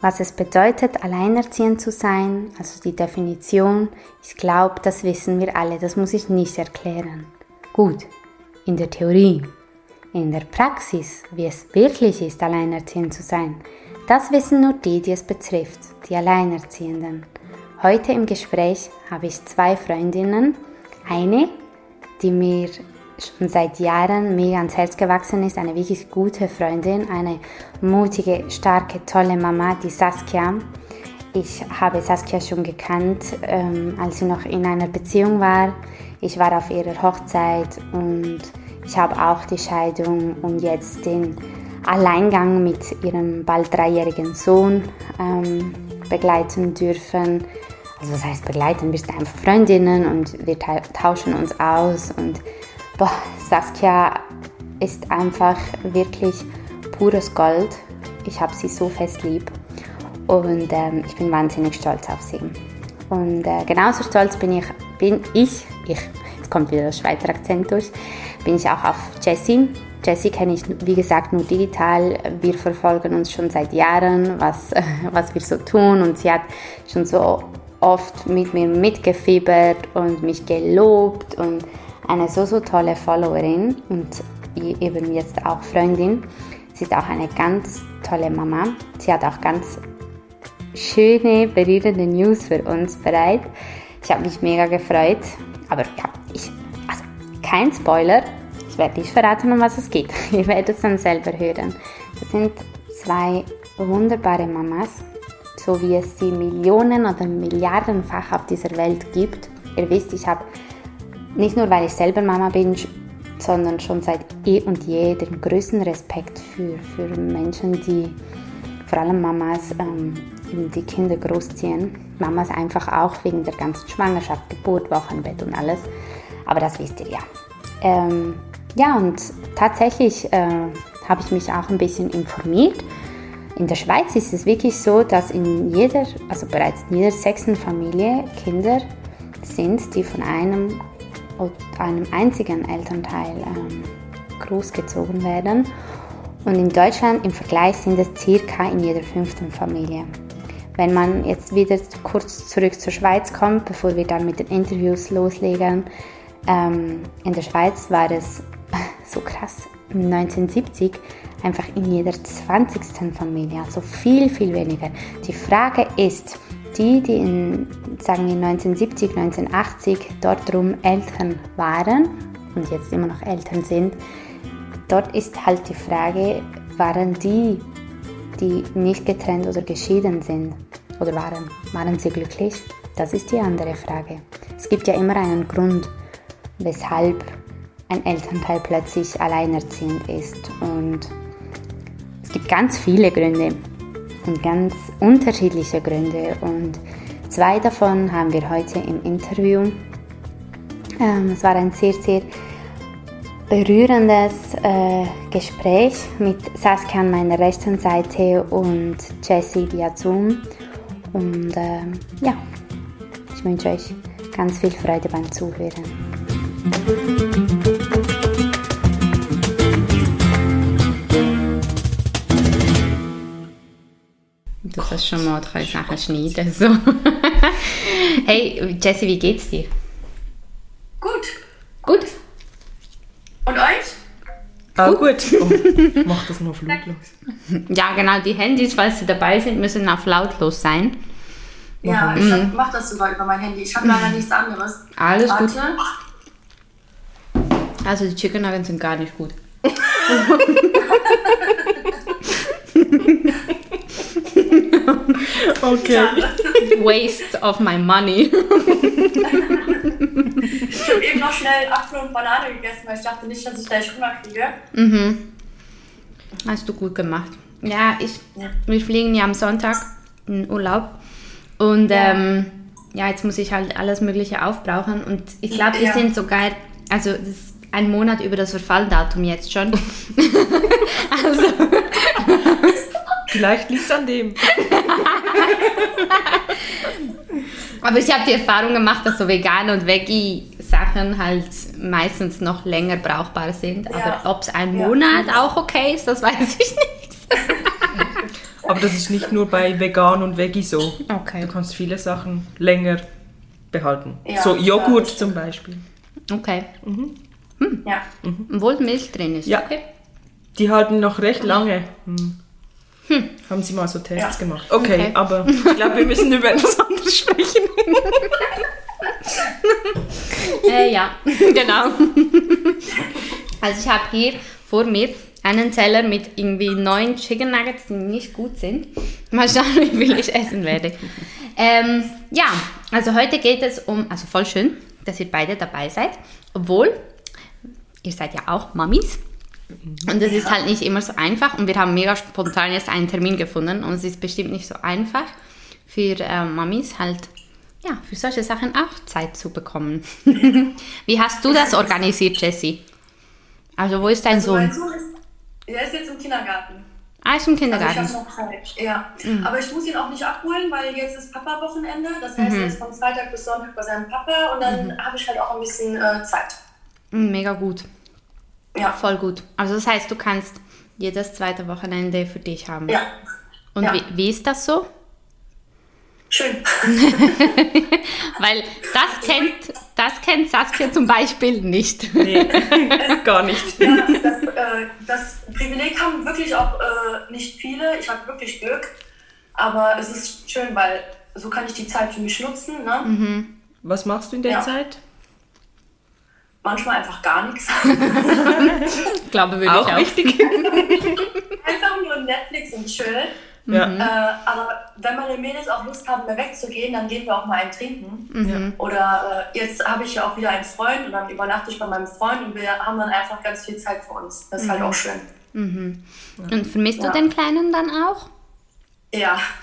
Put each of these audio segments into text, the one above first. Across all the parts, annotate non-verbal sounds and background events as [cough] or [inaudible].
Was es bedeutet, alleinerziehend zu sein, also die Definition, ich glaube, das wissen wir alle, das muss ich nicht erklären. Gut, in der Theorie. In der Praxis, wie es wirklich ist, alleinerziehend zu sein, das wissen nur die, die es betrifft, die Alleinerziehenden. Heute im Gespräch habe ich zwei Freundinnen. Eine, die mir schon seit Jahren mega ans Herz gewachsen ist, eine wirklich gute Freundin, eine mutige, starke, tolle Mama, die Saskia. Ich habe Saskia schon gekannt, ähm, als sie noch in einer Beziehung war. Ich war auf ihrer Hochzeit und ich habe auch die Scheidung und jetzt den Alleingang mit ihrem bald dreijährigen Sohn ähm, begleiten dürfen. Also das heißt begleiten, wir sind einfach Freundinnen und wir tauschen uns aus und boah, Saskia ist einfach wirklich pures Gold. Ich habe sie so fest lieb und ähm, ich bin wahnsinnig stolz auf sie. Und äh, genauso stolz bin ich, bin ich, ich, jetzt kommt wieder der Schweizer Akzent durch, bin ich auch auf Jessie. Jessie kenne ich, wie gesagt, nur digital. Wir verfolgen uns schon seit Jahren, was, [laughs] was wir so tun und sie hat schon so oft mit mir mitgefiebert und mich gelobt und eine so, so tolle Followerin und eben jetzt auch Freundin. Sie ist auch eine ganz tolle Mama. Sie hat auch ganz schöne, berührende News für uns bereit. Ich habe mich mega gefreut. Aber ja, ich, also kein Spoiler. Ich werde nicht verraten, um was es geht. [laughs] Ihr werdet es dann selber hören. Das sind zwei wunderbare Mamas, so wie es sie Millionen oder Milliardenfach auf dieser Welt gibt. Ihr wisst, ich habe nicht nur, weil ich selber Mama bin, sondern schon seit eh und je den größten Respekt für, für Menschen, die vor allem Mamas ähm, die Kinder großziehen. Mamas einfach auch wegen der ganzen Schwangerschaft, Geburt, Wochenbett und alles. Aber das wisst ihr ja. Ähm, ja, und tatsächlich äh, habe ich mich auch ein bisschen informiert. In der Schweiz ist es wirklich so, dass in jeder, also bereits in jeder sechsten Familie Kinder sind, die von einem einem einzigen Elternteil ähm, großgezogen werden. Und in Deutschland im Vergleich sind es circa in jeder fünften Familie. Wenn man jetzt wieder kurz zurück zur Schweiz kommt, bevor wir dann mit den Interviews loslegen, ähm, in der Schweiz war es [laughs] so krass, 1970 einfach in jeder 20. Familie, also viel, viel weniger. Die Frage ist, die, die in, sagen wir 1970, 1980 dort drum Eltern waren und jetzt immer noch Eltern sind, dort ist halt die Frage, waren die, die nicht getrennt oder geschieden sind oder waren, waren sie glücklich? Das ist die andere Frage. Es gibt ja immer einen Grund, weshalb ein Elternteil plötzlich alleinerziehend ist und es gibt ganz viele Gründe und ganz unterschiedliche Gründe. Und zwei davon haben wir heute im Interview. Ähm, es war ein sehr, sehr berührendes äh, Gespräch mit Saskia an meiner rechten Seite und Jessie via Zoom. Und äh, ja, ich wünsche euch ganz viel Freude beim Zuhören. Du kannst schon mal drei Sachen schneiden. So. [laughs] hey, Jessie, wie geht's dir? Gut. Gut? Und euch? Ah, gut. [laughs] Oh, mach das nur auf lautlos. Ja, genau. Die Handys, falls sie dabei sind, müssen auf lautlos sein. Ja, ich hab, mach das sogar über mein Handy. Ich habe leider nichts anderes. Alles Warte. gut. Also die Chicken Nuggets sind gar nicht gut. [laughs] [laughs] Okay. Waste of my money. Ich habe eben noch schnell Apfel und Banane gegessen, weil ich dachte nicht, dass ich gleich Hunger kriege. mhm. Hast du gut gemacht. Ja, ich, Ja. wir fliegen ja am Sonntag in Urlaub. Und Ja. ähm, ja, jetzt muss ich halt alles Mögliche aufbrauchen. Und ich glaube, wir Ja. sind sogar, also das ist ein Monat über das Verfalldatum jetzt schon. [laughs] also, [laughs] Vielleicht liegt es an dem. [laughs] aber ich habe die Erfahrung gemacht, dass so vegane und Veggie-Sachen halt meistens noch länger brauchbar sind. Ja. Aber ob es ein Ja. Monat auch okay ist, das weiß ich nicht. [laughs] Aber das ist nicht nur bei Vegan und Veggie so. Okay. Du kannst viele Sachen länger behalten. Ja, so Joghurt zum Beispiel. Okay. Ja. Obwohl Milch drin ist. Ja. Okay. Die halten noch recht lange. Hm. Haben sie mal so Tests Ja. gemacht. Okay, Okay. aber [laughs] ich glaube, wir müssen über etwas anderes sprechen. [laughs] Äh, ja, genau. Also ich habe hier vor mir einen Teller mit irgendwie neun Chicken Nuggets, die nicht gut sind. Mal schauen, wie viel ich essen werde. Ähm, ja, also heute geht es um, also voll schön, dass ihr beide dabei seid, obwohl ihr seid ja auch Mamis. Und es ist halt nicht immer so einfach und wir haben mega spontan jetzt einen Termin gefunden und es ist bestimmt nicht so einfach für äh, Mamis halt ja, für solche Sachen auch Zeit zu bekommen. [laughs] Wie hast du das organisiert, Jessie? Also wo ist dein Also mein Sohn? Sohn ist, der ist jetzt im Kindergarten. Ah, ist im Also ich Kindergarten. habe noch Zeit. Ja. Mhm. Aber ich muss ihn auch nicht abholen, weil jetzt ist Papa-Wochenende. Das heißt, er ist von Freitag bis Sonntag bei seinem Papa und dann Mhm. habe ich halt auch ein bisschen äh, Zeit. Mm, Mega gut, Ja. voll gut. Also das heißt, du kannst jedes zweite Wochenende für dich haben. Ja. Und ja. wie, wie ist das so? Schön. [laughs] Weil das kennt, das kennt Saskia zum Beispiel nicht. Nee, [laughs] gar nicht. [laughs] Ja, das, äh, das Privileg haben wirklich auch äh, nicht viele. Ich habe wirklich Glück. Aber es ist schön, weil so kann ich die Zeit für mich nutzen. Ne? Mhm. Was machst du in der Ja. Zeit? Manchmal einfach gar nichts. Ich [laughs] glaube, würde Auch ich auch. wichtig. [laughs] einfach nur Netflix und chill. Ja. Mhm. Äh, aber wenn meine Mädels auch Lust haben, mehr wegzugehen, dann gehen wir auch mal ein Trinken. Mhm. Oder äh, jetzt habe ich ja auch wieder einen Freund und dann übernachte ich bei meinem Freund und wir haben dann einfach ganz viel Zeit für uns. Das ist halt auch schön. Und vermisst Ja. du den Kleinen dann auch? Ja. [laughs]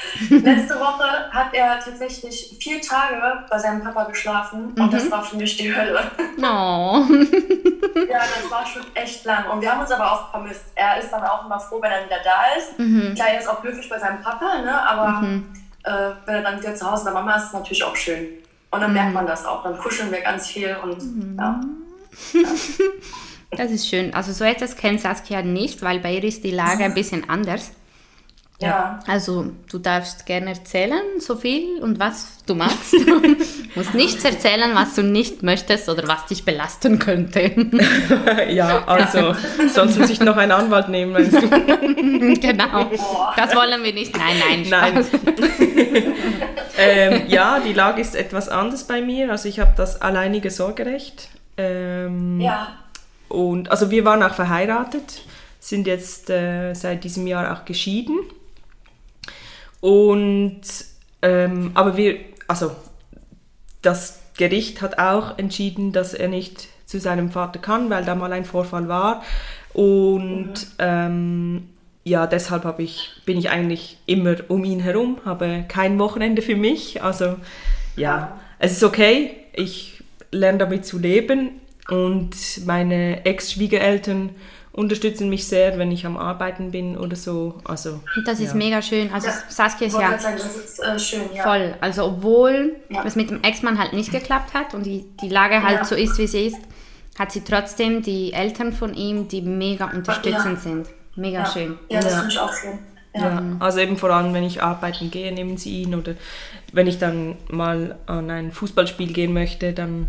[laughs] Letzte Woche hat er tatsächlich vier Tage bei seinem Papa geschlafen und das war für mich die Hölle. [laughs] Oh. [laughs] ja, das war schon echt lang. Und wir haben uns aber auch vermisst. Er ist dann auch immer froh, wenn er wieder da ist. Klar, er ist auch glücklich bei seinem Papa, ne? aber äh, wenn er dann wieder zu Hause bei Mama ist, ist es natürlich auch schön. Und dann merkt man das auch. Dann kuscheln wir ganz viel und ja. Das ist schön. Also so etwas kennt Saskia nicht, weil bei ihr ist die Lage ein bisschen anders. Ja. Also du darfst gerne erzählen, so viel und was du magst. [laughs] Du musst nichts erzählen, was du nicht möchtest oder was dich belasten könnte. [laughs] ja, also, sonst muss ich noch einen Anwalt nehmen, meinst [laughs] du? genau. Das wollen wir nicht. Nein, nein, Nein. Spaß. ähm, ja, die Lage ist etwas anders bei mir. Also ich habe das alleinige Sorgerecht. Ähm, Ja. Und also wir waren auch verheiratet, sind jetzt äh, seit diesem Jahr auch geschieden. Und ähm, aber wir, also das Gericht hat auch entschieden, dass er nicht zu seinem Vater kann, weil da mal ein Vorfall war. Und ähm, ja, deshalb habe ich, bin ich eigentlich immer um ihn herum, habe kein Wochenende für mich. Also ja, es ist okay. Ich lerne damit zu leben und meine Ex-Schwiegereltern unterstützen mich sehr, wenn ich am Arbeiten bin oder so. Also das ist ja. mega schön. Also Ja. Saskia ist ja sagen, das ist äh, schön, ja. voll. Also obwohl Ja. es mit dem Ex-Mann halt nicht geklappt hat und die, die Lage halt Ja. so ist, wie sie ist, hat sie trotzdem die Eltern von ihm, die mega unterstützend sind. Mega Ja. schön. Ja, das Ja. finde ich auch schön. Ja. Ja, also eben vor allem, wenn ich arbeiten gehe, nehmen sie ihn oder wenn ich dann mal an ein Fußballspiel gehen möchte, dann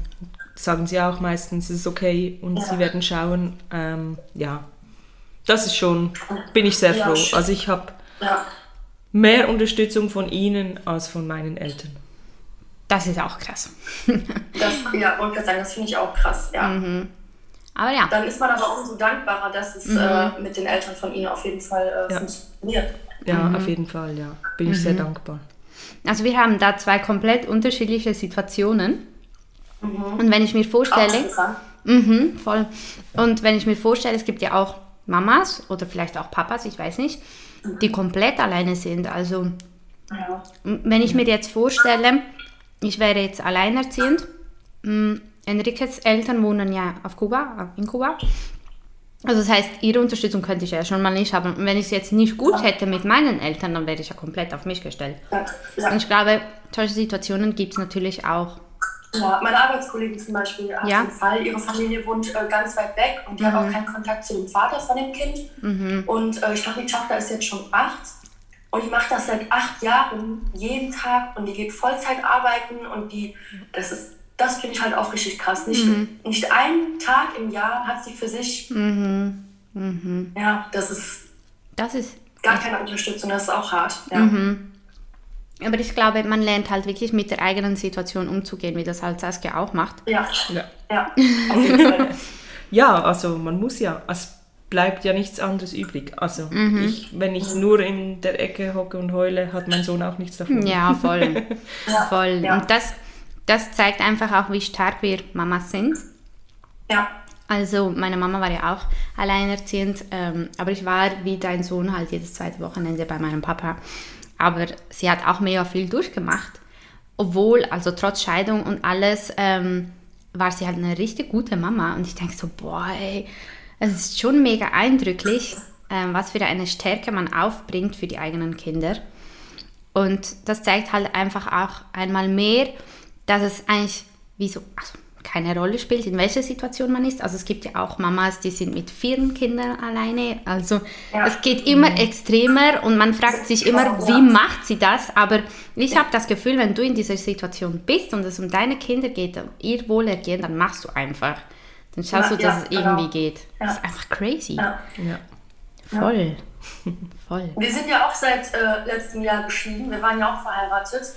sagen sie auch meistens, es ist okay und Ja. sie werden schauen. Ähm, ja, das ist schon, bin ich sehr Ja, froh. schön. Also ich habe Ja. mehr Unterstützung von ihnen als von meinen Eltern. Das ist auch krass. Das, ja, wollte gerade sagen, das finde ich auch krass, ja. Mhm. Aber ja, Dann ist man aber umso dankbarer, dass es äh, mit den Eltern von Ihnen auf jeden Fall äh, Ja. funktioniert. Ja, auf jeden Fall, ja. Bin ich sehr dankbar. also wir haben da zwei komplett unterschiedliche Situationen. Und wenn ich mir vorstelle. Mhm, voll. Und wenn ich mir vorstelle, es gibt ja auch Mamas oder vielleicht auch Papas, ich weiß nicht, die komplett alleine sind. Also Ja. wenn ich mir jetzt vorstelle, ich wäre jetzt alleinerziehend, Enriques Eltern wohnen ja auf Kuba, in Kuba. Also das heißt, ihre Unterstützung könnte ich ja schon mal nicht haben. Und wenn ich es jetzt nicht gut hätte mit meinen Eltern, dann wäre ich ja komplett auf mich gestellt. Und ich glaube, solche Situationen gibt es natürlich auch. Ja, meine Arbeitskollegin zum Beispiel hat ja. einen Fall, ihre Familie wohnt äh, ganz weit weg und die mhm. hat auch keinen Kontakt zu dem Vater von dem Kind. Mhm. Und äh, ich glaube, die Tochter ist jetzt schon acht und die macht das seit acht Jahren jeden Tag und die geht Vollzeit arbeiten und die, das ist, das finde ich halt auch richtig krass. Nicht, mhm. nicht einen Tag im Jahr hat sie für sich. Mhm. Mhm. Ja, das ist. Das ist. Gar keine Unterstützung, das ist auch hart. Ja. Mhm. Aber ich glaube, man lernt halt wirklich mit der eigenen Situation umzugehen, wie das halt Saskia auch macht. Ja. Ja. Ja, [laughs] ja also man muss ja. Es bleibt ja nichts anderes übrig. Also mhm. ich, wenn ich nur in der Ecke hocke und heule, hat mein Sohn auch nichts davon. Ja, voll. [laughs] ja. voll. Ja. Und das, das zeigt einfach auch, wie stark wir Mamas sind. Ja. Also meine Mama war ja auch alleinerziehend, ähm, aber ich war wie dein Sohn halt jedes zweite Wochenende bei meinem Papa. Aber sie hat auch mega viel durchgemacht. Obwohl, also trotz Scheidung und alles, ähm, war sie halt eine richtig gute Mama. Und ich denke so, boah, ey, es ist schon mega eindrücklich, ähm, was für eine Stärke man aufbringt für die eigenen Kinder. Und das zeigt halt einfach auch einmal mehr, dass es eigentlich wie so, also keine Rolle spielt, in welcher Situation man ist. Also es gibt ja auch Mamas, die sind mit vielen Kindern alleine. Also ja. es geht immer mhm. extremer und man fragt sich immer, wie macht sie das? Aber ich habe das Gefühl, wenn du in dieser Situation bist und es um deine Kinder geht, ihr Wohlergehen, dann machst du einfach. Dann schaust ja, du, dass ja, es irgendwie genau. geht. Das ist einfach crazy. Ja. Voll. [laughs] Voll. Wir sind ja auch seit äh, letztem Jahr geschieden. Wir waren ja auch verheiratet.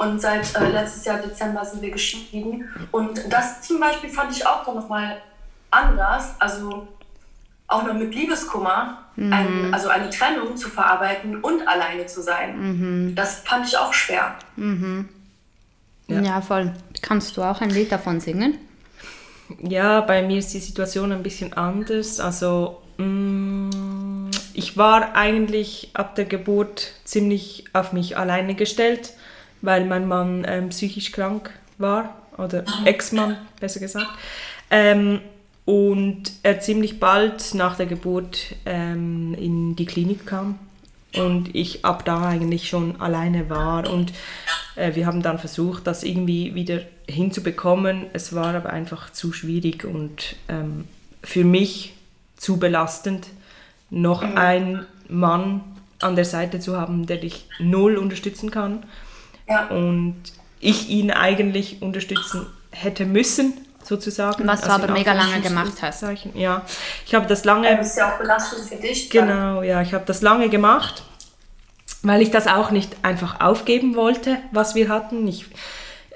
Und seit äh, letztes Jahr Dezember sind wir geschieden. Und das zum Beispiel fand ich auch noch mal anders. Also auch noch mit Liebeskummer, mhm. ein, also eine Trennung zu verarbeiten und alleine zu sein. Mhm. Das fand ich auch schwer. Mhm. Ja. ja, voll. Kannst du auch ein Lied davon singen? Ja, bei mir ist die Situation ein bisschen anders. Also mh, mm, ich war eigentlich ab der Geburt ziemlich auf mich alleine gestellt weil mein Mann ähm, psychisch krank war, oder Ex-Mann besser gesagt. Ähm, und er ziemlich bald nach der Geburt ähm, in die Klinik kam und ich ab da eigentlich schon alleine war und äh, wir haben dann versucht, das irgendwie wieder hinzubekommen. Es war aber einfach zu schwierig und ähm, für mich zu belastend, noch mhm. einen Mann an der Seite zu haben, der dich null unterstützen kann ja. Und ich ihn eigentlich unterstützen hätte müssen, sozusagen. Was also du aber mega lange gemacht hast. Ja, ich habe das lange... Das ist ja auch belastend für dich. Genau, ja, ich habe das lange gemacht, weil ich das auch nicht einfach aufgeben wollte, was wir hatten. Ich,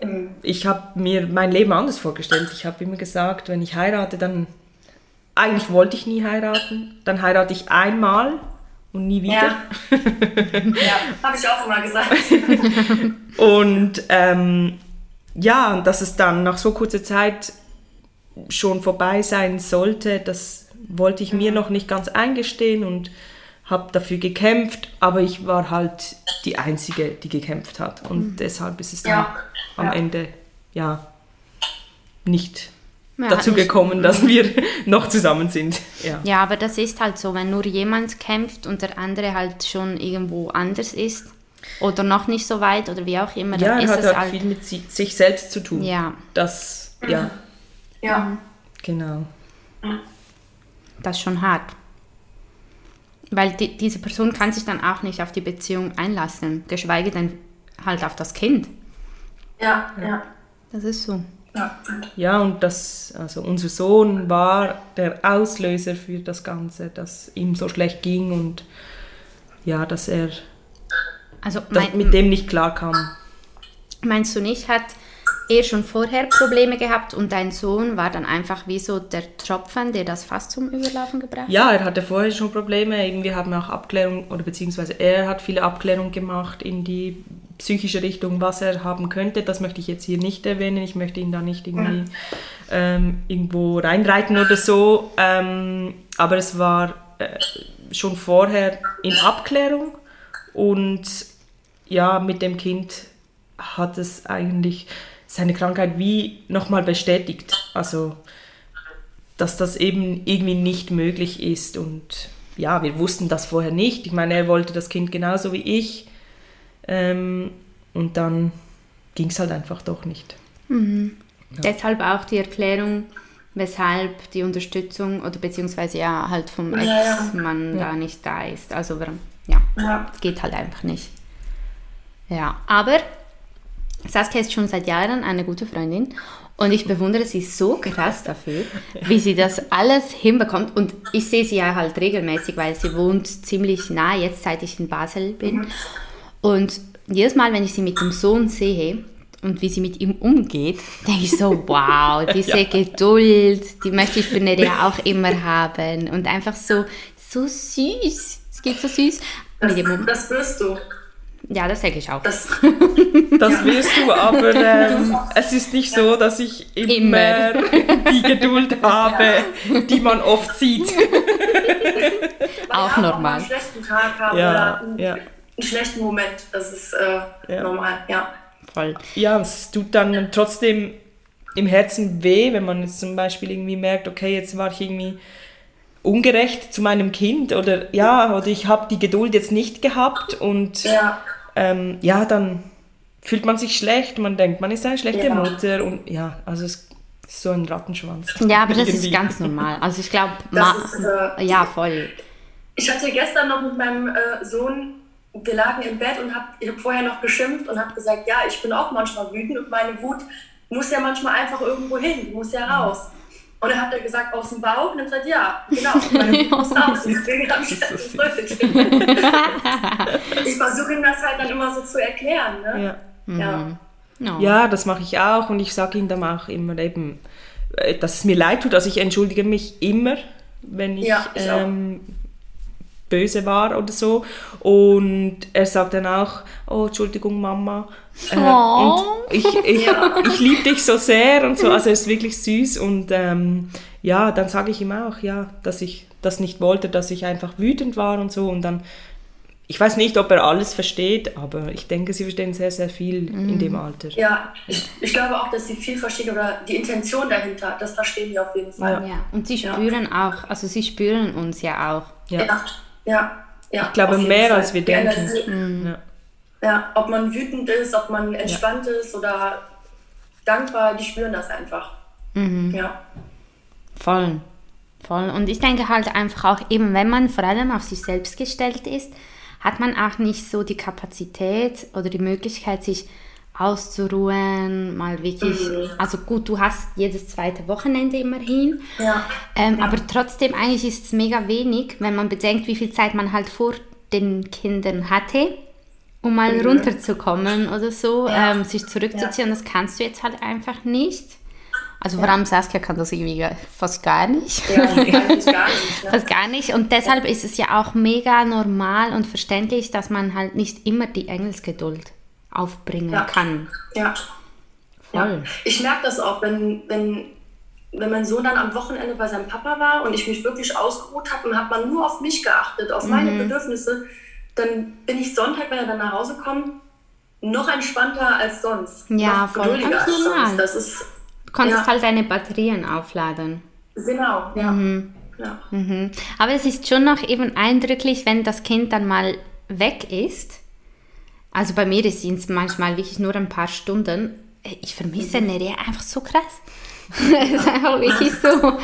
mhm. ich habe mir mein Leben anders vorgestellt. Ich habe immer gesagt, wenn ich heirate, dann... Eigentlich wollte ich nie heiraten. Dann heirate ich einmal und nie wieder. Ja, [laughs] ja habe ich auch immer gesagt. [laughs] und ähm, ja, dass es dann nach so kurzer Zeit schon vorbei sein sollte, das wollte ich mir noch nicht ganz eingestehen und habe dafür gekämpft, aber ich war halt die Einzige, die gekämpft hat. Und mhm. deshalb ist es dann ja. am ja. Ende ja nicht ja, dazu gekommen, dass wir [laughs] noch zusammen sind. Ja. ja, aber das ist halt so, wenn nur jemand kämpft und der andere halt schon irgendwo anders ist oder noch nicht so weit oder wie auch immer. Ja, dann ist hat halt viel mit sich selbst zu tun. Ja. Das, ja. Ja. Genau. Das ist schon hart. Weil die, diese Person kann sich dann auch nicht auf die Beziehung einlassen, geschweige denn halt auf das Kind. Ja, ja. Das ist so. Ja, ja, und das, also unser Sohn war der Auslöser für das Ganze, dass ihm so schlecht ging und ja, dass er also mein, mit dem nicht klarkam. Meinst du nicht, hat er schon vorher Probleme gehabt und dein Sohn war dann einfach wie so der Tropfen, der das fast zum Überlaufen gebracht hat? Ja, er hatte vorher schon Probleme. Eben, wir haben auch Abklärung, oder beziehungsweise er hat viele Abklärungen gemacht in die psychische Richtung, was er haben könnte. Das möchte ich jetzt hier nicht erwähnen. Ich möchte ihn da nicht irgendwie ähm, irgendwo reinreiten oder so. Ähm, aber es war äh, schon vorher in Abklärung und ja, mit dem Kind hat es eigentlich seine Krankheit wie nochmal bestätigt. Also, dass das eben irgendwie nicht möglich ist und ja, wir wussten das vorher nicht. Ich meine, er wollte das Kind genauso wie ich ähm, und dann ging es halt einfach doch nicht. Mhm. Ja. Deshalb auch die Erklärung, weshalb die Unterstützung oder beziehungsweise ja halt vom Ex-Mann ja. da nicht da ist. Also warum? Ja, ja, geht halt einfach nicht. Ja, aber Saskia ist schon seit Jahren eine gute Freundin und ich bewundere sie so krass dafür, wie sie das alles hinbekommt. Und ich sehe sie ja halt regelmäßig, weil sie wohnt ziemlich nah, jetzt seit ich in Basel bin. Und jedes Mal, wenn ich sie mit dem Sohn sehe, und wie sie mit ihm umgeht, [laughs] denke ich so, wow, [laughs] diese ja. Geduld, die möchte ich für Nerea auch immer haben. Und einfach so, so süß. Es geht so süß. Das, das wirst du. Ja, das denke ich auch. Das, [laughs] das ja. wirst du, aber ähm, es ist nicht so, dass ich immer, immer. die Geduld habe, ja. die man oft sieht. auch normal. Auch einen schlechten Tag haben ja, oder einen, einen, schlechten Moment. Das ist äh, normal, ja. Voll. Ja, es tut dann trotzdem im Herzen weh, wenn man jetzt zum Beispiel irgendwie merkt, okay, jetzt war ich irgendwie ungerecht zu meinem Kind oder ja, oder ich habe die Geduld jetzt nicht gehabt und ja. Ähm, ja, dann fühlt man sich schlecht, man denkt, man ist eine schlechte ja. Mutter und ja, also es ist so ein Rattenschwanz. Ja, aber das ist ganz normal. Also ich glaube, äh, ja, voll. Ich hatte gestern noch mit meinem äh, Sohn wir lagen im Bett und hab, ich habe vorher noch geschimpft und habe gesagt, ja, ich bin auch manchmal wütend und meine Wut muss ja manchmal einfach irgendwo hin, muss ja raus. Und dann hat er gesagt, aus dem Bauch. Und dann sagt ja, genau, [laughs] meine muss raus. Deswegen habe ich das so [laughs] Ich [laughs] versuche ihm das halt dann immer so zu erklären. Ne? Ja. Ja. Mhm. No. ja, das mache ich auch und ich sage ihm dann auch immer eben, äh, dass es mir leid tut. Also ich entschuldige mich immer, wenn ich, ja, ich ähm, böse war oder so. Und er sagt dann auch, oh, Entschuldigung, Mama. Äh, oh. und ich, ich, ja. ich liebe dich so sehr und so. Also er ist wirklich süß. Und ähm, ja, dann sage ich ihm auch, ja, dass ich das nicht wollte, dass ich einfach wütend war und so. Und dann, ich weiß nicht, ob er alles versteht, aber ich denke, sie verstehen sehr, sehr viel mhm. in dem Alter. Ja, ich, ich, glaube auch, dass sie viel verstehen oder die Intention dahinter, das verstehen die auf jeden Fall. Ja, ja. und sie spüren ja. auch, also sie spüren uns ja auch. Ja. ja. Ja, ja. Ich glaube mehr Fall. als wir denken. Ja. ja, ob man wütend ist, ob man entspannt ja. ist oder dankbar, die spüren das einfach. Mhm. Ja. Voll. Voll. Und ich denke halt einfach auch, eben wenn man vor allem auf sich selbst gestellt ist, hat man auch nicht so die Kapazität oder die Möglichkeit, sich auszuruhen, mal wirklich, mhm. also gut, du hast jedes zweite Wochenende immerhin, ja. Ähm, ja. aber trotzdem eigentlich ist es mega wenig, wenn man bedenkt, wie viel Zeit man halt vor den Kindern hatte, um mal mhm. runterzukommen oder so, ja. ähm, sich zurückzuziehen, das kannst du jetzt halt einfach nicht. Also vor allem Saskia kann das irgendwie fast gar nicht. Ja, [laughs] gar nicht, gar nicht. Ne? fast gar nicht. Und deshalb ist es ja auch mega normal und verständlich, dass man halt nicht immer die Engelsgeduld aufbringen ja. kann. Ja. Voll. Ja. Ich merke das auch, wenn, wenn, wenn mein Sohn dann am Wochenende bei seinem Papa war und ich mich wirklich ausgeruht habe und hat man nur auf mich geachtet, auf meine mhm. Bedürfnisse, dann bin ich Sonntag, wenn er dann nach Hause kommt, noch entspannter als sonst. Ja, voll. Als sonst. Das ist, du konntest ja. halt deine Batterien aufladen. Genau, ja. Mhm. ja. Mhm. Aber es ist schon noch eben eindrücklich, wenn das Kind dann mal weg ist also bei mir sind es manchmal wirklich nur ein paar Stunden. Ich vermisse mhm. Nerea einfach so krass. [laughs] Es ist einfach wirklich so.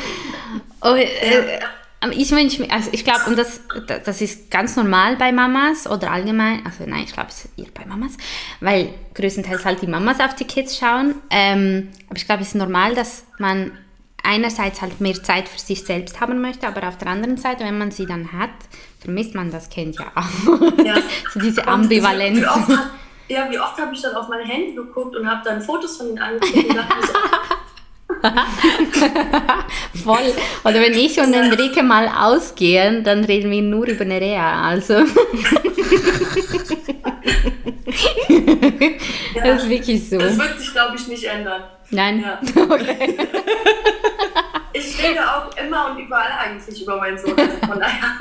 Oh, äh, ich wünsche mir, also ich glaube, und das, das ist ganz normal bei Mamas oder allgemein, also nein, ich glaube, es ist eher bei Mamas, weil größtenteils halt die Mamas auf die Kids schauen. Ähm, aber ich glaube, es ist normal, dass man einerseits halt mehr Zeit für sich selbst haben möchte, aber auf der anderen Seite, wenn man sie dann hat, vermisst man das Kind ja auch. Ja. [laughs] so diese Ambivalenz. Wie oft, ja, wie oft habe ich dann auf mein Handy geguckt und habe dann Fotos von ihnen angeguckt und dachte so, [laughs] [laughs] Voll. Oder wenn ich und Enrique mal ausgehen, dann reden wir nur über Nerea. Also. ja. Das ist wirklich so. Das wird sich, glaube ich, nicht ändern. Nein. Ja. [laughs] Okay. [laughs] Ich rede auch immer und überall eigentlich über meinen Sohn. Also von daher.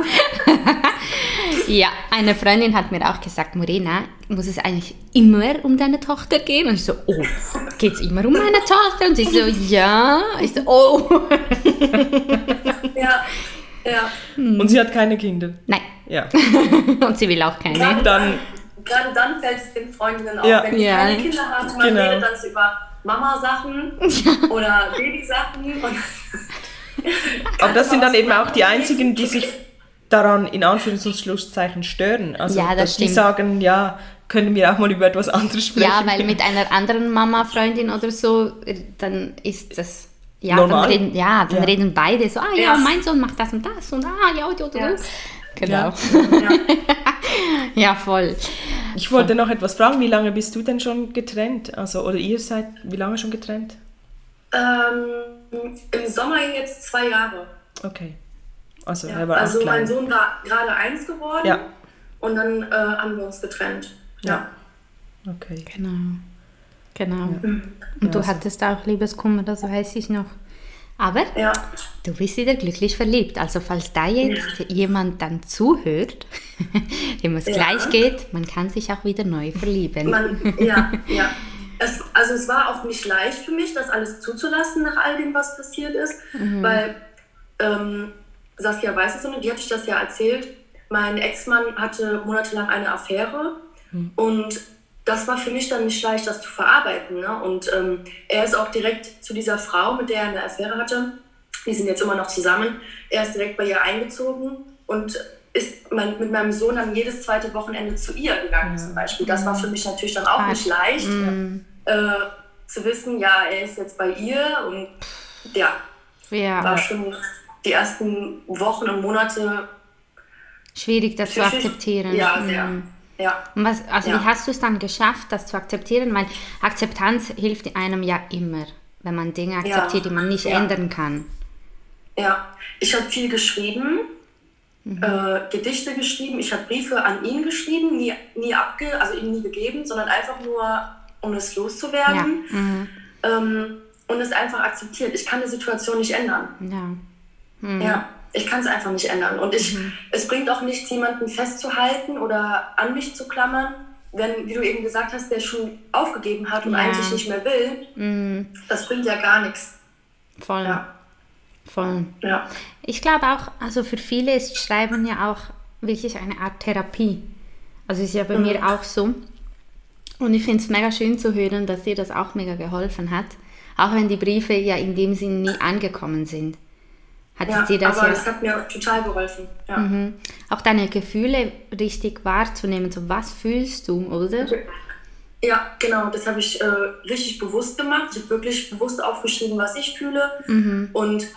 [laughs] ja, eine Freundin hat mir auch gesagt, Morena, muss es eigentlich immer um deine Tochter gehen? Und ich so, oh, geht es immer um meine Tochter? Und sie so, ja. Ich so, oh. ja, ja. Und sie hat keine Kinder? Nein. Ja. [laughs] und sie will auch keine. Gerade dann, gerade dann fällt es den Freundinnen auf, ja. wenn die ja. keine Kinder haben, man genau. redet dann über Mama-Sachen [laughs] oder Baby-Sachen. Aber das sind dann eben auch die einzigen, die sich daran in Anführungs- und Schlusszeichen stören. Also Ja, das dass die stimmt. sagen, ja, können wir auch mal über etwas anderes sprechen. Ja, weil mit einer anderen Mama-Freundin oder so, dann ist das. Ja, Normal. dann reden, ja, dann Ja. reden beide so, ah ja, Ja. mein Sohn macht das und das und ah ja, du, du, Ja. Genau. Ja. [laughs] Ja, voll. Ich wollte noch etwas fragen, wie lange bist du denn schon getrennt? Also, oder ihr seid wie lange schon getrennt? Ähm, Im Sommer jetzt zwei Jahre. Okay. Also, Ja. er war Also mein. Sohn war gerade eins geworden Ja, und dann äh, haben wir uns getrennt. Ja. okay. Genau. Genau. Mhm. Und du Ja, also- hattest auch Liebeskummer, das weiß ich noch. Aber Ja. du bist wieder glücklich verliebt. Also falls da jetzt jemand dann zuhört, [laughs] dem es Ja. gleich geht, man kann sich auch wieder neu verlieben. Man, ja, [laughs] ja. Es, also es war auch nicht leicht für mich, das alles zuzulassen nach all dem, was passiert ist, weil ähm, Saskia weiß es noch, die hatte ich das ja erzählt. Mein Ex-Mann hatte monatelang eine Affäre und das war für mich dann nicht leicht, das zu verarbeiten. Ne? Und ähm, er ist auch direkt zu dieser Frau, mit der er eine Affäre hatte, die sind jetzt immer noch zusammen, er ist direkt bei ihr eingezogen und ist mein, mit meinem Sohn dann jedes zweite Wochenende zu ihr gegangen zum Beispiel. Das war für mich natürlich dann auch nicht leicht, äh, zu wissen, ja, er ist jetzt bei ihr und ja, ja, war schon die ersten Wochen und Monate schwierig, das zu akzeptieren. Ja, sehr. Mhm. Ja. Und was, also Ja. wie hast du es dann geschafft, das zu akzeptieren? Weil Akzeptanz hilft einem ja immer, wenn man Dinge akzeptiert, die man nicht Ja. ändern kann. Ja, ich habe viel geschrieben, Mhm. äh, Gedichte geschrieben, ich habe Briefe an ihn geschrieben, nie, nie abge, also ihm nie gegeben, sondern einfach nur, um es Ja. loszuwerden Mhm. ähm, und es einfach akzeptiert. Ich kann die Situation nicht ändern. Ja. Mhm. Ja, ich kann es einfach nicht ändern. Und ich, es bringt auch nichts, jemanden festzuhalten oder an mich zu klammern, wenn, wie du eben gesagt hast, der schon aufgegeben hat und Ja. eigentlich nicht mehr will. Mhm. Das bringt ja gar nichts. Voll. Ja, Voll. ja. Ich glaube auch, also für viele ist Schreiben ja auch wirklich eine Art Therapie. Also ist ja bei mir auch so. Und ich finde es mega schön zu hören, dass dir das auch mega geholfen hat. Auch wenn die Briefe ja in dem Sinn nie angekommen sind. Hat ja dir das aber ja es hat mir total geholfen. Ja. Mhm. auch deine Gefühle richtig wahrzunehmen. So, was fühlst du, oder? Ja, genau, das habe ich äh, richtig bewusst gemacht. Ich habe wirklich bewusst aufgeschrieben, was ich fühle. Mhm. Und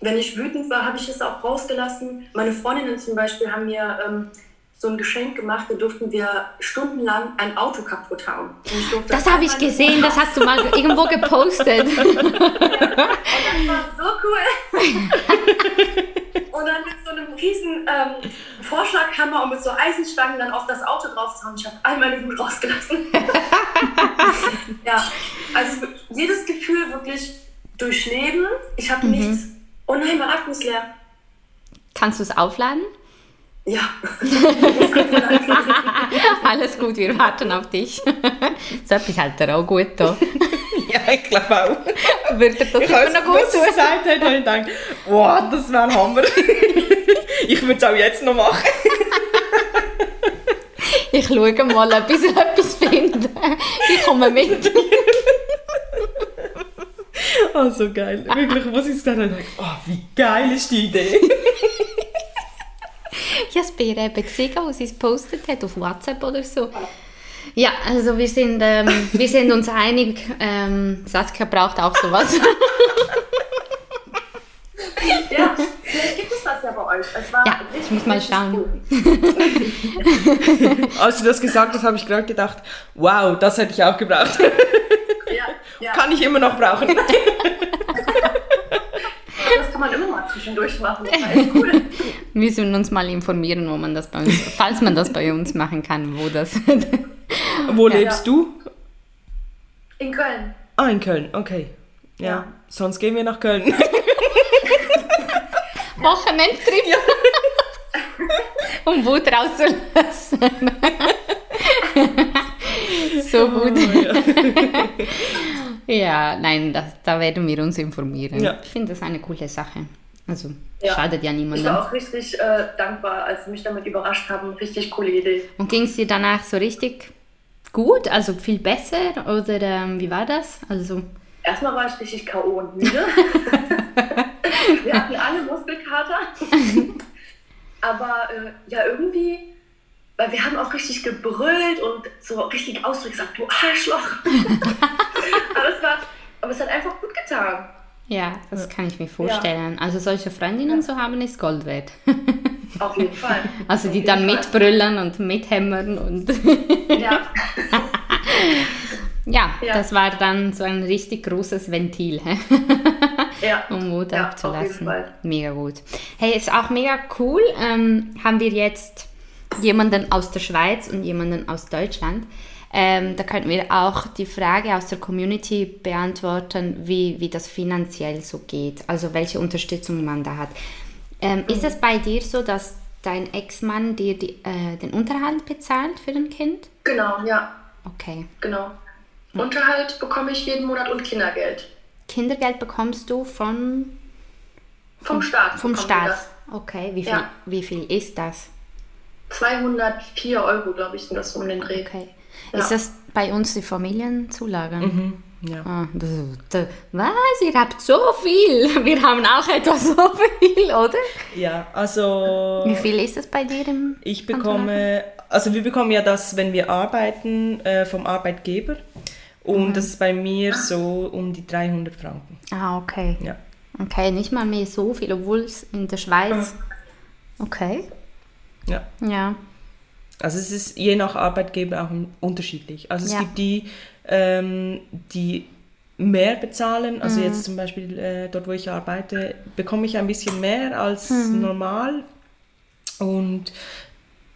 wenn ich wütend war, habe ich es auch rausgelassen. Meine Freundinnen zum Beispiel haben mir ähm, so ein Geschenk gemacht, da durften wir stundenlang ein Auto kaputt hauen. Das habe ich gesehen, das hast du mal irgendwo gepostet. [laughs] Und das war so cool. und dann mit so einem riesen ähm, Vorschlaghammer und mit so Eisenstangen dann auf das Auto drauf zu hauen. Ich habe all meine Wut rausgelassen. [laughs] ja, also jedes Gefühl wirklich durchleben. Ich habe nichts. Oh nein, mein Akku ist leer. Kannst du es aufladen? Ja. [laughs] Alles gut, wir warten auf dich. [laughs] so etwas hält er auch gut da. [laughs] Ja, ich glaube auch. Würde er das Ich immer habe noch gut tun? gesagt, habe ich gedacht, wow, das wäre ein Hammer. ich würde es auch jetzt noch machen. Ich schaue mal, bis ich etwas finde. Ich komme mit. Oh, so geil. Wirklich, was ich gesagt habe, oh, wie geil ist die Idee. Bei ihr eben gesehen, wo sie es postet hat, auf WhatsApp oder so. Ja, also wir sind, ähm, wir sind uns einig, ähm, Saskia braucht auch sowas. [laughs] ja, vielleicht gibt es das ja bei euch. Es war Ja, ich muss mal schauen. [laughs] Als du das gesagt hast, habe ich gerade gedacht, wow, das hätte ich auch gebraucht. Ja, ja. Kann ich immer noch brauchen. [laughs] Kann man immer mal zwischendurch machen. Cool. [laughs] Wir müssen uns mal informieren, wo man das bei uns, falls man das bei uns machen kann, wo das. [laughs] Wo Ja. lebst du? In Köln. Ah, in Köln, okay. Ja, Ja. sonst gehen wir nach Köln. [laughs] Wochenendtrip. um Wut rauszulassen. so gut. Ja, nein, das, da werden wir uns informieren. Ja. Ich finde das eine coole Sache. Also, Ja. schadet ja Ich niemandem. war auch richtig äh, dankbar, als sie mich damit überrascht haben. Richtig coole Idee. Und ging es dir danach so richtig gut, also viel besser oder ähm, wie war das? Also Erstmal war ich richtig K.O. und müde. [laughs] wir hatten alle Muskelkater. [laughs] Aber äh, ja, irgendwie, weil wir haben auch richtig gebrüllt und so richtig ausdrücklich gesagt, du Arschloch. [laughs] aber, es war, aber es hat einfach gut getan. Ja, das kann ich mir vorstellen. Ja. Also solche Freundinnen zu haben, ist Gold wert. Auf jeden Fall. [laughs] Also die dann Fall. mitbrüllen und mithämmern und... ja. [laughs] ja. ja, das war dann so ein richtig großes Ventil. ja. um Mut ja, abzulassen. Mega gut. Hey, ist auch mega cool. Ähm, haben wir jetzt jemanden aus der Schweiz und jemanden aus Deutschland. Ähm, da könnten wir auch die Frage aus der Community beantworten, wie, wie das finanziell so geht, also welche Unterstützung man da hat. Ähm, mhm. Ist es bei dir so, dass dein Ex-Mann dir die, äh, den Unterhalt bezahlt für dein Kind? Genau, ja. Okay. Genau. Unterhalt bekomme ich jeden Monat und Kindergeld. Kindergeld bekommst du von? Vom Staat. Vom Staat. Okay, wie viel, ja. wie viel ist das? 204 Euro, glaube ich, sind das um den Dreh. Okay. Ja. Ist das bei uns die Familienzulage? Mhm. Ja. Ah, das, das, was? Ihr habt so viel? [laughs] Wir haben auch etwa so viel, oder? Ja, also. Wie viel ist das bei dir im Ich bekomme, also wir bekommen ja das, wenn wir arbeiten, äh, vom Arbeitgeber. Und mhm. das ist bei mir so um die 300 Franken. Ah, okay. Ja. Okay, nicht mal mehr so viel, obwohl es in der Schweiz. Okay. Ja. Ja. Also es ist je nach Arbeitgeber auch unterschiedlich. Also es ja. gibt die, ähm, die mehr bezahlen. Also mhm. jetzt zum Beispiel äh, dort, wo ich arbeite, bekomme ich ein bisschen mehr als mhm. normal. Und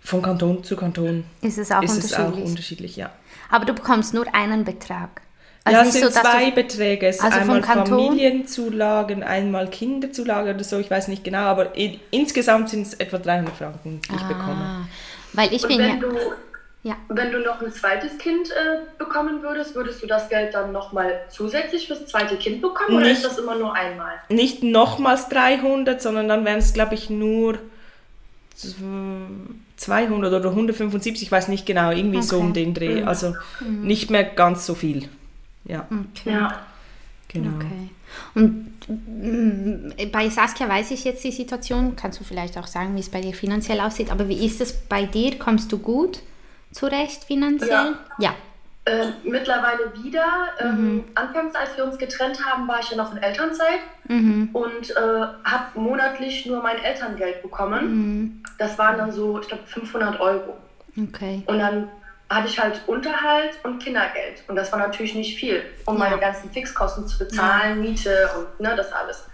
von Kanton zu Kanton ist es auch, ist unterschiedlich. Es auch unterschiedlich. Ja. Aber du bekommst nur einen Betrag. Also ja, es sind so, zwei du, Beträge. Es also einmal Familienzulagen, einmal Kinderzulagen oder so, ich weiß nicht genau, aber in, insgesamt sind es etwa 300 Franken, die ah, ich bekomme. Weil ich Und bin wenn ja, du, ja. Wenn du noch ein zweites Kind äh, bekommen würdest, würdest du das Geld dann nochmal zusätzlich fürs zweite Kind bekommen nicht, oder ist das immer nur einmal? Nicht nochmals 300, sondern dann wären es, glaube ich, nur 200 oder 175, ich weiß nicht genau, irgendwie okay. so um den Dreh. Mhm. Also mhm. nicht mehr ganz so viel. Ja. Okay. Ja. Genau. Okay. Und mm, bei Saskia weiß ich jetzt die Situation, kannst du vielleicht auch sagen, wie es bei dir finanziell aussieht, aber wie ist es bei dir? Kommst du gut zurecht finanziell? Ja. ja. Äh, mittlerweile wieder. Ähm, mhm. Anfangs, als wir uns getrennt haben, war ich ja noch in Elternzeit mhm. und äh, habe monatlich nur mein Elterngeld bekommen. Mhm. Das waren dann so, ich glaube, 500 Euro. Okay. Und dann hatte ich halt Unterhalt und Kindergeld. Und das war natürlich nicht viel, um ja. meine ganzen Fixkosten zu bezahlen, ja. Miete und ne, das alles.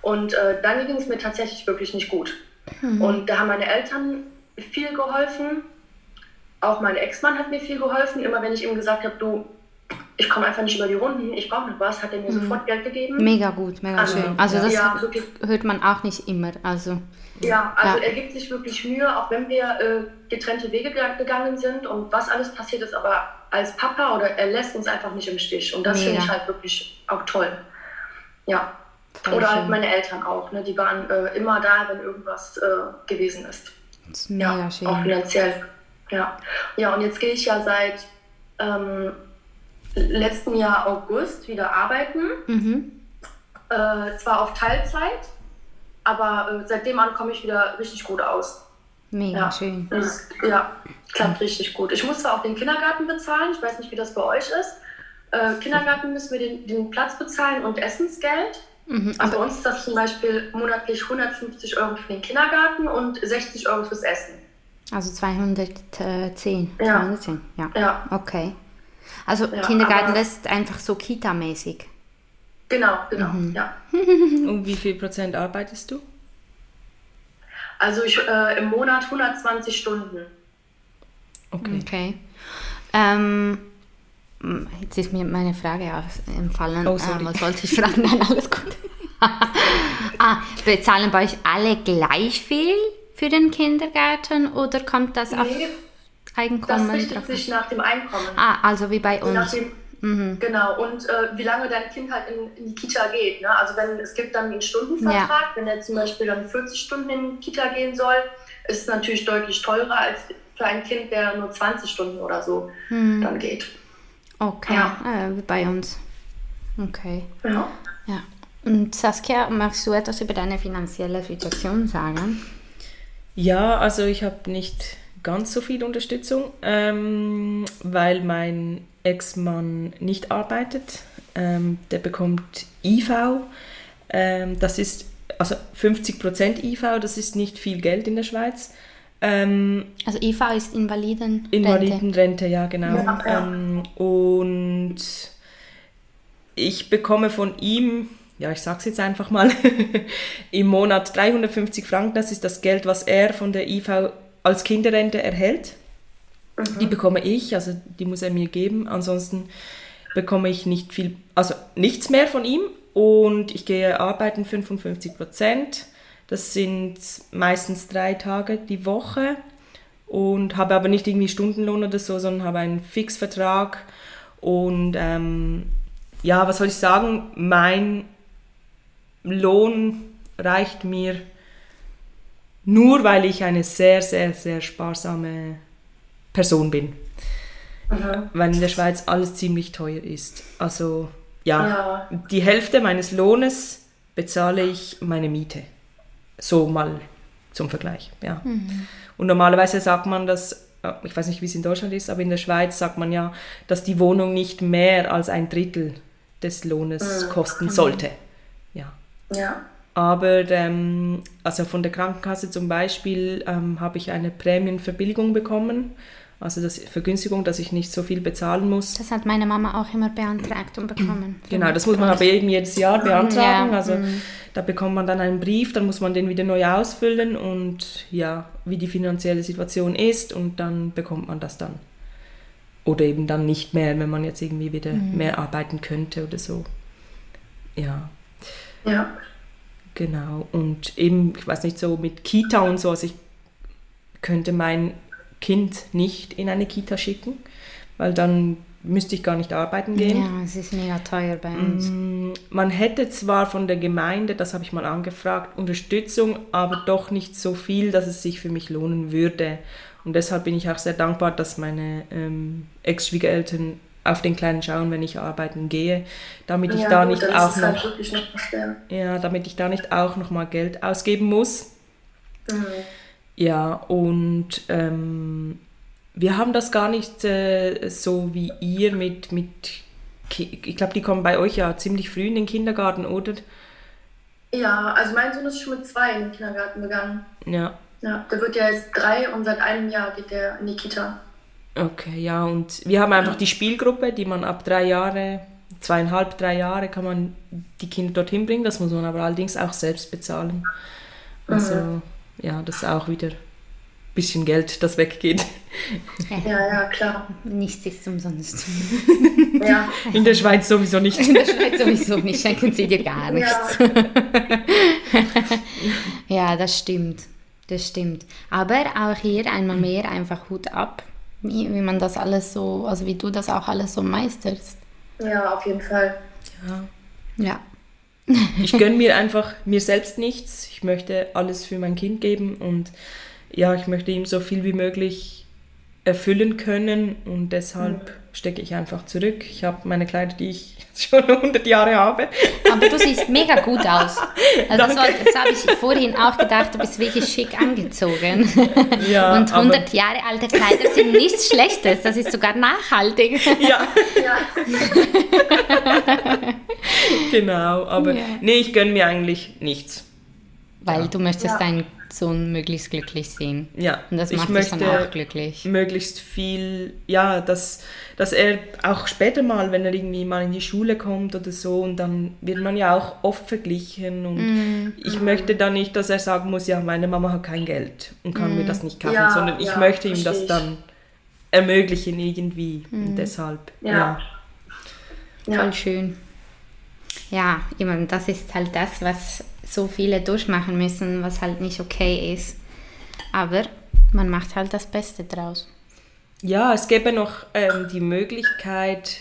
Und äh, dann ging es mir tatsächlich wirklich nicht gut. Mhm. Und da haben meine Eltern viel geholfen. Auch mein Ex-Mann hat mir viel geholfen. Immer wenn ich ihm gesagt habe, du, ich komme einfach nicht über die Runden, ich brauche noch was, hat er mir mhm. sofort Geld gegeben. Mega gut, mega also, schön. Also das ja, hört man auch nicht immer. Also, ja, also ja. er gibt sich wirklich Mühe, auch wenn wir äh, getrennte Wege gegangen sind und was alles passiert ist, aber als Papa oder er lässt uns einfach nicht im Stich. Und das finde ich halt wirklich auch toll. Ja. Voll oder halt meine Eltern auch, ne? die waren äh, immer da, wenn irgendwas äh, gewesen ist. Das ist mega ja, schön. Auch finanziell. Ja. ja, und jetzt gehe ich ja seit ähm, letzten Jahr August wieder arbeiten. Mhm. Äh, zwar auf Teilzeit, aber äh, seitdem an komme ich wieder richtig gut aus. Mega ja. schön. Das, ja, klappt richtig gut. Ich muss zwar auch den Kindergarten bezahlen, ich weiß nicht, wie das bei euch ist. Äh, Kindergarten müssen wir den, den Platz bezahlen und Essensgeld. Mhm, also bei uns ist das zum Beispiel monatlich 150 Euro für den Kindergarten und 60 Euro fürs Essen. Also 210. Ja. 210, ja. ja. Okay. Also ja, Kindergarten, das ist einfach so Kita-mäßig. Genau, genau, mhm. ja. [laughs] Und wie viel Prozent arbeitest du? Also ich äh, im Monat 120 Stunden. Okay. okay. Ähm, jetzt ist mir meine Frage entfallen. Oh, sorry. Äh, was wollte ich fragen? [laughs] Nein, alles gut. [laughs] ah, bezahlen bei euch alle gleich viel für den Kindergarten oder kommt das nee, auf Einkommen? Das richtet sich nach dem Einkommen. Ah, also wie bei uns. Dem, mhm. Genau, und äh, wie lange dein Kind halt in, in die Kita geht. Ne? Also wenn es gibt dann einen Stundenvertrag, ja. wenn er zum Beispiel dann 40 Stunden in die Kita gehen soll, ist es natürlich deutlich teurer als für ein Kind, der nur 20 Stunden oder so hm. dann geht. Okay, ja. äh, bei uns. Okay. Ja. ja. Und Saskia, magst du etwas über deine finanzielle Situation sagen? Ja, also ich habe nicht ganz so viel Unterstützung, ähm, weil mein Ex-Mann nicht arbeitet. Ähm, der bekommt IV. Ähm, das ist also 50% IV, das ist nicht viel Geld in der Schweiz. Ähm, also IV ist Invalidenrente. Invalidenrente, ja genau. Ja, ja. Ähm, und ich bekomme von ihm, ja ich sag's jetzt einfach mal, [laughs] im Monat 350 Franken. Das ist das Geld, was er von der IV als Kinderrente erhält. Mhm. Die bekomme ich, also die muss er mir geben. Ansonsten bekomme ich nicht viel, also nichts mehr von ihm. Und ich gehe arbeiten 55 Prozent. Das sind meistens drei Tage die Woche und habe aber nicht irgendwie Stundenlohn oder so, sondern habe einen Fixvertrag. Und ähm, ja, was soll ich sagen? Mein Lohn reicht mir nur, weil ich eine sehr, sehr, sehr sparsame Person bin. Mhm. Weil in der Schweiz alles ziemlich teuer ist. Also ja, ja, die Hälfte meines Lohnes bezahle ich meine Miete. So mal zum Vergleich. Ja. Mhm. Und normalerweise sagt man, dass, äh, ich weiß nicht, wie es in Deutschland ist, aber in der Schweiz sagt man ja, dass die Wohnung nicht mehr als ein Drittel des Lohnes mhm. kosten sollte. Ja. ja. Aber ähm, also von der Krankenkasse zum Beispiel ähm, habe ich eine Prämienverbilligung bekommen also das Vergünstigung, dass ich nicht so viel bezahlen muss. Das hat meine Mama auch immer beantragt und bekommen. [clears throat] Genau, das muss man aber eben jedes Jahr beantragen. Ja. Also mhm. da bekommt man dann einen Brief, dann muss man den wieder neu ausfüllen und ja, wie die finanzielle Situation ist und dann bekommt man das dann. Oder eben dann nicht mehr, wenn man jetzt irgendwie wieder mhm. mehr arbeiten könnte oder so. Ja. Ja. Genau. Und eben, ich weiß nicht, so mit Kita und so, also ich könnte mein Kind nicht in eine Kita schicken, weil dann müsste ich gar nicht arbeiten gehen. Ja, es ist mega teuer bei uns. Mm, man hätte zwar von der Gemeinde, das habe ich mal angefragt, Unterstützung, aber doch nicht so viel, dass es sich für mich lohnen würde. Und deshalb bin ich auch sehr dankbar, dass meine ähm, Ex-Schwiegereltern auf den Kleinen schauen, wenn ich arbeiten gehe, damit ich ja, da nicht auch halt noch, halt ja, damit ich da nicht auch noch mal Geld ausgeben muss. Mhm. Ja, und ähm, wir haben das gar nicht äh, so wie ihr mit, mit ich glaube, die kommen bei euch ja ziemlich früh in den Kindergarten, oder? Ja, also mein Sohn ist schon mit zwei in den Kindergarten gegangen. Ja. Ja, der wird ja jetzt drei und seit einem Jahr geht der in die Kita. Okay, ja, und wir haben einfach die Spielgruppe, die man ab drei Jahre, zweieinhalb, drei Jahre kann man die Kinder dorthin bringen. Das muss man aber allerdings auch selbst bezahlen. Also, mhm ja, das ist auch wieder ein bisschen Geld, das weggeht. Ja, ja, klar. Nichts ist umsonst. [laughs] Ja. In der Schweiz sowieso nicht. In der Schweiz sowieso nicht, schenken sie dir gar nichts. Ja, [laughs] ja das stimmt. Das stimmt. Aber auch hier einmal mehr einfach Hut ab, wie, wie man das alles so, also wie du das auch alles so meisterst. Ja, auf jeden Fall. Ja. Ja. [laughs] Ich gönne mir einfach mir selbst nichts. Ich möchte alles für mein Kind geben und ja, ich möchte ihm so viel wie möglich erfüllen können und deshalb mhm. stecke ich einfach zurück. Ich habe meine Kleider, die ich [laughs] schon 100 Jahre habe. Aber du siehst mega gut aus. Also das, das habe ich vorhin auch gedacht, du bist wirklich schick angezogen. Ja, und 100 Jahre alte Kleider sind nichts Schlechtes, das ist sogar nachhaltig. Ja. ja. genau, aber ja. nee, ich gönne mir eigentlich nichts. Weil ja. du möchtest ja. deinen Sohn möglichst glücklich sehen. Ja. Und das macht dich dann auch glücklich. Möglichst viel, ja, dass, dass er auch später mal, wenn er irgendwie mal in die Schule kommt oder so, und dann wird man ja auch oft verglichen. Und mm. ich möchte da nicht, dass er sagen muss, ja, meine Mama hat kein Geld und kann mm. mir das nicht kaufen, ja, sondern ich ja, möchte ihm das dann ermöglichen irgendwie. Mm. Und deshalb, ja. ja. Voll schön. Ja, eben, das ist halt das, was so viele durchmachen müssen, was halt nicht okay ist. Aber man macht halt das Beste draus. Ja, es gäbe noch ähm, die Möglichkeit,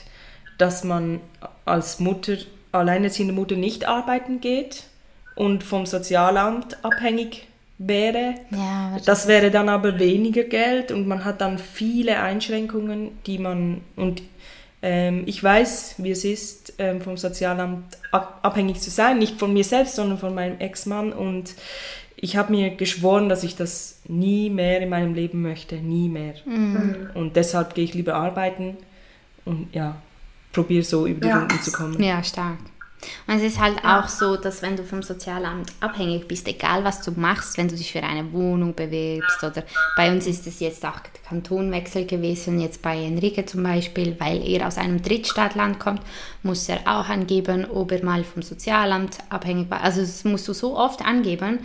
dass man als Mutter, alleinerziehende Mutter nicht arbeiten geht und vom Sozialamt abhängig wäre. Ja, das wäre dann aber weniger Geld und man hat dann viele Einschränkungen, die man und ich weiß, wie es ist, ähm, vom Sozialamt abhängig zu sein, nicht von mir selbst, sondern von meinem Ex-Mann und ich habe mir geschworen, dass ich das nie mehr in meinem Leben möchte, nie mehr. Mhm. Und deshalb gehe ich lieber arbeiten und ja, probiere so über die ja. Runden zu kommen. Ja, stark. Und es ist halt ja. auch so, dass wenn du vom Sozialamt abhängig bist, egal was du machst, wenn du dich für eine Wohnung bewirbst oder bei uns ist es jetzt auch der Kantonwechsel gewesen, jetzt bei Enrique zum Beispiel, weil er aus einem Drittstaatland kommt, muss er auch angeben, ob er mal vom Sozialamt abhängig war. Also das musst du so oft angeben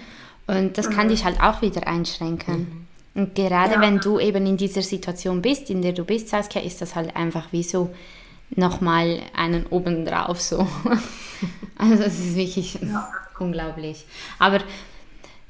und das mhm. kann dich halt auch wieder einschränken. Mhm. Und gerade ja. wenn du eben in dieser Situation bist, in der du bist, Saskia, ist das halt einfach wie so nochmal einen oben drauf so. [laughs] also es ist wirklich ja. unglaublich. Aber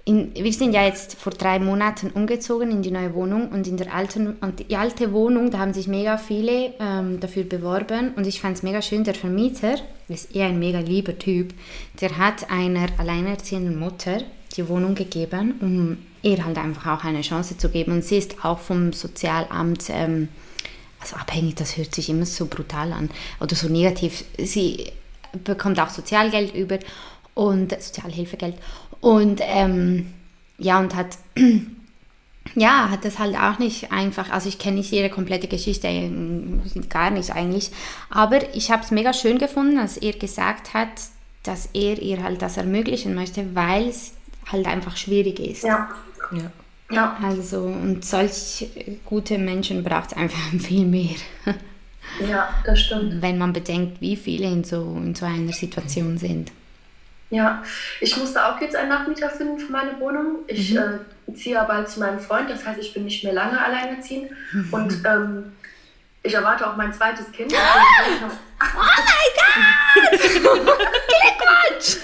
in, wir sind ja jetzt vor drei Monaten umgezogen in die neue Wohnung und in der alten und die alte Wohnung, da haben sich mega viele ähm, dafür beworben und ich fand es mega schön, der Vermieter, ist eher ein mega lieber Typ, der hat einer alleinerziehenden Mutter die Wohnung gegeben, um ihr halt einfach auch eine Chance zu geben und sie ist auch vom Sozialamt ähm, also abhängig, das hört sich immer so brutal an oder so negativ. Sie bekommt auch Sozialgeld über und Sozialhilfegeld und ähm, ja und hat [clears throat] ja, hat das halt auch nicht einfach, also ich kenne nicht ihre komplette Geschichte, gar nicht eigentlich, aber ich habe es mega schön gefunden, als er gesagt hat, dass er ihr halt das ermöglichen möchte, weil es halt einfach schwierig ist. Ja. ja. Ja. Also, und solch gute Menschen braucht es einfach [laughs] viel mehr. Ja, das stimmt. Wenn man bedenkt, wie viele in so, in so einer Situation sind. Ja, ich musste auch jetzt einen Nachmieter finden für meine Wohnung. Ich mhm. äh, ziehe aber zu meinem Freund, das heißt, ich bin nicht mehr lange alleinerziehend. Mhm. [laughs] Und ähm, ich erwarte auch mein zweites Kind. Oh, [laughs] oh mein Gott! Glückwunsch!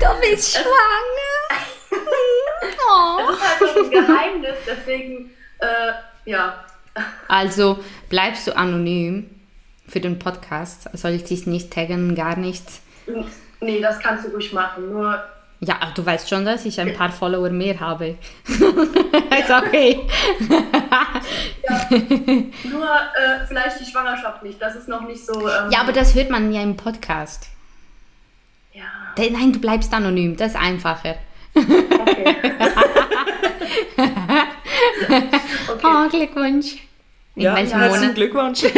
du bist schwanger! Oh. Das ist halt so ein Geheimnis, deswegen, äh, ja. Also bleibst du anonym für den Podcast? Soll ich dich nicht taggen, gar nichts? Nee, das kannst du ruhig machen, nur... Ja, du weißt schon, dass ich ein paar Follower mehr habe. [laughs] ist okay. ja, nur äh, vielleicht die Schwangerschaft nicht, das ist noch nicht so... Ähm, ja, aber das hört man ja im Podcast. Ja. Nein, du bleibst anonym, das ist einfacher. Okay. [laughs] [laughs] okay. Oh, Glückwunsch. In ja, herzlichen? Glückwunsch. es,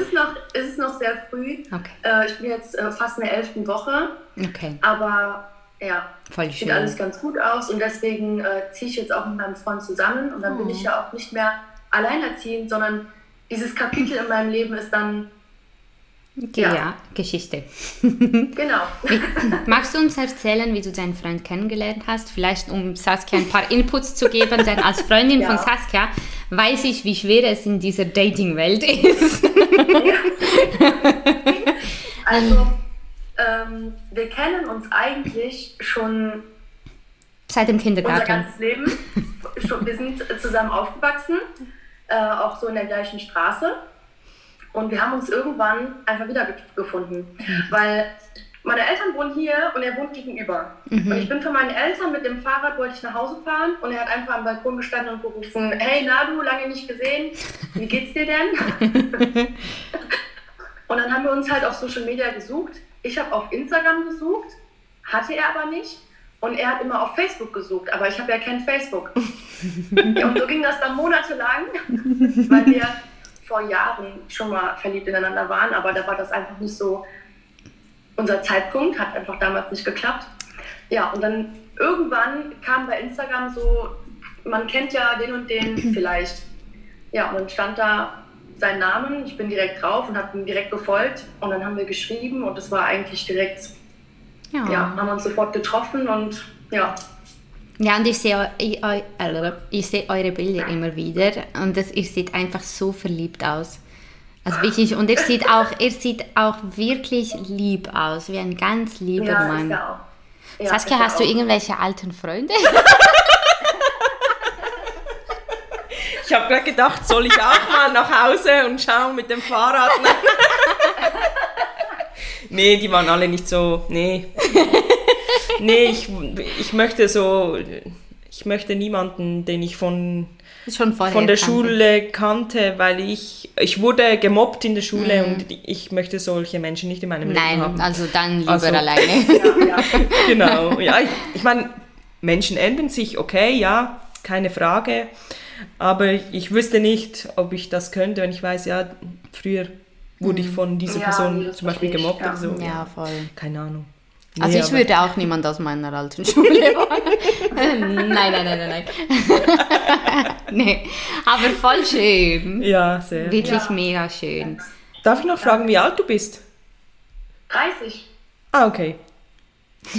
ist noch, es ist noch sehr früh. Okay. Äh, ich bin jetzt äh, fast in der elften Woche. Okay. Aber ja, Voll sieht alles ganz gut aus und deswegen äh, ziehe ich jetzt auch mit meinem Freund zusammen und dann oh. bin ich ja auch nicht mehr alleinerziehend, sondern dieses Kapitel in meinem Leben ist dann ja. ja, Geschichte. [laughs] Genau. [laughs] Magst du uns erzählen, wie du deinen Freund kennengelernt hast? Vielleicht um Saskia ein paar Inputs zu geben, denn als Freundin [laughs] ja. von Saskia weiß ich, wie schwer es in dieser Dating-Welt ist. also, ähm, wir kennen uns eigentlich schon seit dem Kindergarten. Unser ganzes Leben. wir sind zusammen aufgewachsen, äh, auch so in der gleichen Straße. Und wir haben uns irgendwann einfach wieder gefunden, mhm. weil meine Eltern wohnen hier und er wohnt gegenüber. Mhm. Und ich bin für meine Eltern mit dem Fahrrad, wollte ich nach Hause fahren und er hat einfach am Balkon gestanden und gerufen, hey Nadu, lange nicht gesehen, wie geht's dir denn? [laughs] und dann haben wir uns halt auf Social Media gesucht. Ich habe auf Instagram gesucht, hatte er aber nicht. Und er hat immer auf Facebook gesucht, aber ich habe ja kein Facebook. [laughs] und so ging das dann monatelang, weil wir vor Jahren schon mal verliebt ineinander waren, aber da war das einfach nicht so unser Zeitpunkt, hat einfach damals nicht geklappt. Ja, und dann irgendwann kam bei Instagram so, man kennt ja den und den [clears throat] vielleicht. Ja, und dann stand da sein Name, ich bin direkt drauf und habe ihn direkt gefolgt und dann haben wir geschrieben und es war eigentlich direkt, ja. ja, haben uns sofort getroffen und ja, ja, und ich sehe, ich, ich sehe eure Bilder immer wieder und das, ihr seht einfach so verliebt aus. Also wirklich, und er sieht auch, er sieht auch wirklich lieb aus, wie ein ganz lieber ja, Mann. Ja, ja, Saskia, hast du irgendwelche alten Freunde? ich habe gerade gedacht, soll ich auch mal nach Hause und schauen mit dem Fahrrad? [laughs] nee, die waren alle nicht so, nee. Nee, ich, ich möchte so, ich möchte niemanden, den ich von, von der kannte. Schule kannte, weil ich, ich wurde gemobbt in der Schule und ich möchte solche Menschen nicht in meinem Leben Nein, haben. also dann lieber Also- alleine. [laughs] Ja, ja. Genau. Ja, ich, ich meine, Menschen ändern sich, okay, ja, keine Frage. Aber ich wüsste nicht, ob ich das könnte, wenn ich weiß, ja, früher wurde ich von dieser Ja, Person zum Beispiel gemobbt ja. oder so. Ja, voll. Keine Ahnung. Also Nee, ich aber- würde auch niemand aus meiner alten [laughs] Schule wollen. [laughs] nein, nein, nein, nein, nein. [laughs] nee, aber voll schön. Ja, sehr. Wirklich Ja. mega schön. Darf ich noch fragen, wie alt du bist? 30. Ah, okay.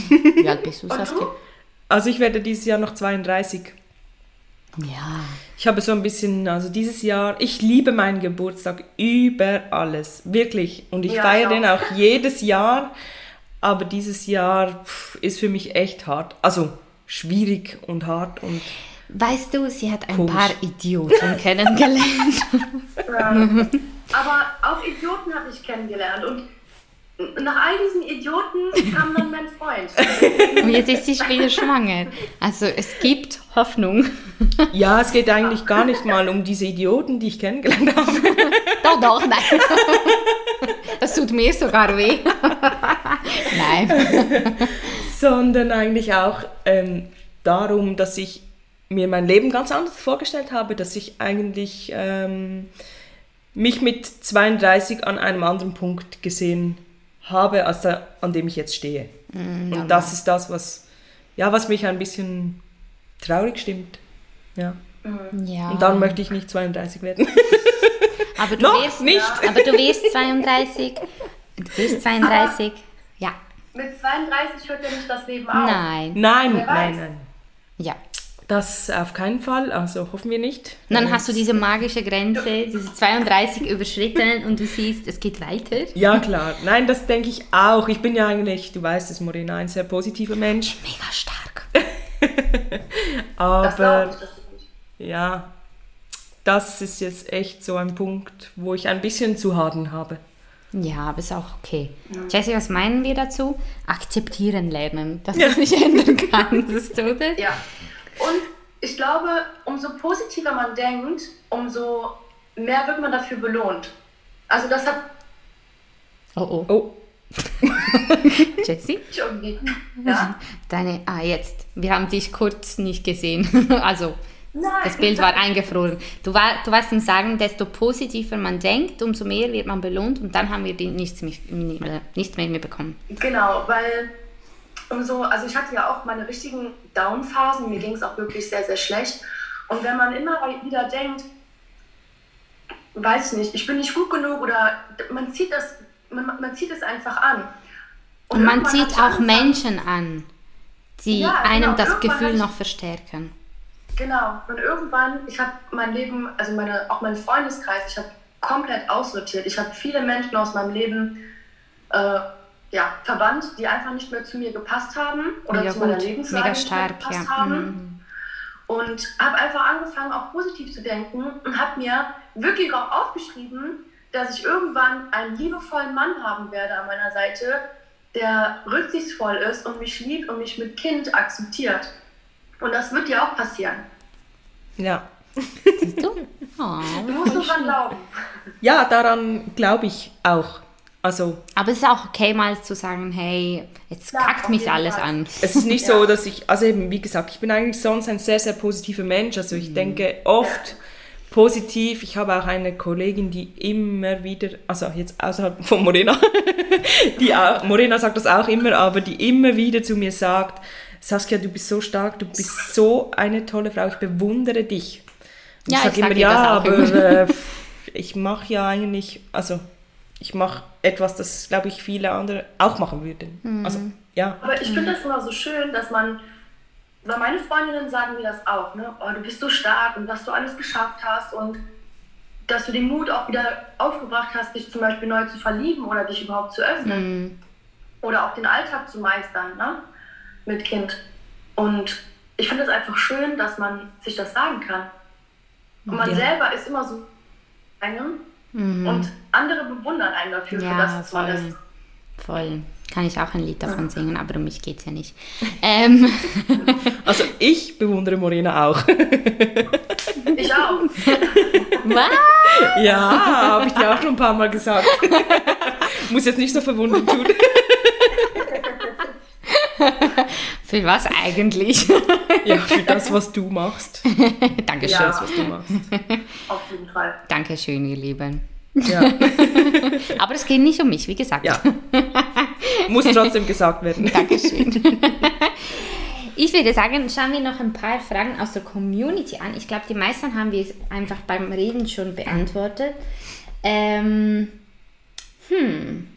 Wie alt bist du, Saskia? Also ich werde dieses Jahr noch 32. Ja. Ich habe so ein bisschen, also dieses Jahr, ich liebe meinen Geburtstag über alles, wirklich. Und ich Ja, feiere ich den auch jedes Jahr, aber dieses Jahr pff, ist für mich echt hart. Also schwierig und hart und Weißt du, sie hat ein Komisch. paar Idioten [laughs] kennengelernt. Ähm, aber auch Idioten habe ich kennengelernt. Und nach all diesen Idioten kam dann mein Freund. [laughs] Und jetzt ist sie schon wieder schwanger. Also es gibt Hoffnung. ja, es geht eigentlich gar nicht mal um diese Idioten, die ich kennengelernt habe, [laughs] Doch, doch, nein. Das tut mir sogar weh. Nein. sondern eigentlich auch ähm, darum, dass ich mir mein Leben ganz anders vorgestellt habe, dass ich eigentlich ähm, mich mit 32 an einem anderen Punkt gesehen habe, als der, an dem ich jetzt stehe. Und das ist das, was, ja, was mich ein bisschen traurig stimmt. Ja. Ja. Und dann möchte ich nicht 32 werden. [laughs] aber du Noch wirst, nicht. Aber du wirst 32. Du wirst 32. Ja. Mit 32 hört ja nicht das Leben auf. Nein. Nein, nein, nein. Ja. Das auf keinen Fall, also hoffen wir nicht. Und dann hast du diese magische Grenze, diese 32 überschritten und du siehst, es geht weiter. Ja, klar. Nein, das denke ich auch. Ich bin ja eigentlich, du weißt es, Morena, ein sehr positiver Mensch. Mega stark. [laughs] Aber das ja, das ist jetzt echt so ein Punkt, wo ich ein bisschen zu hadern habe. Ja, aber ist auch okay. Jessie, was meinen wir dazu? Akzeptieren lernen, dass du es nicht ändern kannst, oder? Ja. Und ich glaube, umso positiver man denkt, umso mehr wird man dafür belohnt. Also das hat Oh oh. Oh, [laughs] Jessie? [laughs] Ja? Deine, ah, jetzt. Wir haben dich kurz nicht gesehen. [laughs] also, Nein. das Bild war eingefroren. Du, war, du warst am Sagen, desto positiver man denkt, umso mehr wird man belohnt und dann haben wir die nichts, mehr- nichts mehr mitbekommen. Genau, weil umso, also ich hatte ja auch meine richtigen Down-Phasen, mir ging es auch wirklich sehr, sehr schlecht. Und wenn man immer wieder denkt, weiß ich nicht, ich bin nicht gut genug oder man zieht das, man, man zieht es einfach an. Und man irgendwann zieht auch angefangen- Menschen an, die Ja, genau. einem das Irgendwann Gefühl noch verstärken. Genau. Und irgendwann, ich habe mein Leben, also meine, auch meinen Freundeskreis, ich habe komplett aussortiert. Ich habe viele Menschen aus meinem Leben äh, ja, verbannt, die einfach nicht mehr zu mir gepasst haben oder Mega zu meiner gut, Lebenslage mega nicht mehr stark, gepasst ja. haben. Mhm. Und habe einfach angefangen, auch positiv zu denken und habe mir wirklich auch aufgeschrieben, dass ich irgendwann einen liebevollen Mann haben werde an meiner Seite, der rücksichtsvoll ist und mich liebt und mich mit Kind akzeptiert. Und das wird dir auch passieren. ja. Siehst du? Oh, Du musst nur dran glauben. Ja, daran glaube ich auch. Also Aber es ist auch okay, mal zu sagen, hey, jetzt Ja, kackt mich alles Fall. an. es ist nicht [laughs] Ja. so, dass ich, also eben, wie gesagt, ich bin eigentlich sonst ein sehr, sehr positiver Mensch. Also ich denke oft positiv. Ich habe auch eine Kollegin, die immer wieder, also jetzt außerhalb von Morena, [laughs] die auch, Morena sagt das auch immer, aber die immer wieder zu mir sagt, Saskia, du bist so stark, du bist so eine tolle Frau, ich bewundere dich. Und Ja, ich sag immer, ja, das auch aber immer. äh, ich mache ja eigentlich, also ich mache etwas, das glaube ich viele andere auch machen würden. Mhm. Also ja, Aber ich finde das immer so schön, dass man, weil meine Freundinnen sagen mir das auch, ne? Oh, du bist so stark und was du alles geschafft hast und dass du den Mut auch wieder aufgebracht hast, dich zum Beispiel neu zu verlieben oder dich überhaupt zu öffnen Mhm. oder auch den Alltag zu meistern, ne? Mit Kind. Und ich finde es einfach schön, dass man sich das sagen kann. Und man Ja. selber ist immer so einem Mhm. und andere bewundern einen dafür, für das, Ja, was man voll. ist. Voll. Kann ich auch ein Lied davon singen, aber um mich geht es ja nicht. [laughs] Ähm. Also ich bewundere Morena auch. [laughs] Ich auch. Was? Ja, habe ich dir auch schon ein paar Mal gesagt. [laughs] Muss jetzt nicht so verwundert tun. Für was eigentlich? [laughs] Ja, für das, was du machst. [laughs] Dankeschön. Ja. Das, was du machst. Auf jeden Fall. Dankeschön, ihr Lieben. Ja, [laughs] Aber es geht nicht um mich, wie gesagt. ja. Muss trotzdem gesagt werden. Dankeschön. Ich würde sagen, schauen wir noch ein paar Fragen aus der Community an. Ich glaube, die meisten haben wir einfach beim Reden schon beantwortet. Ähm, hm.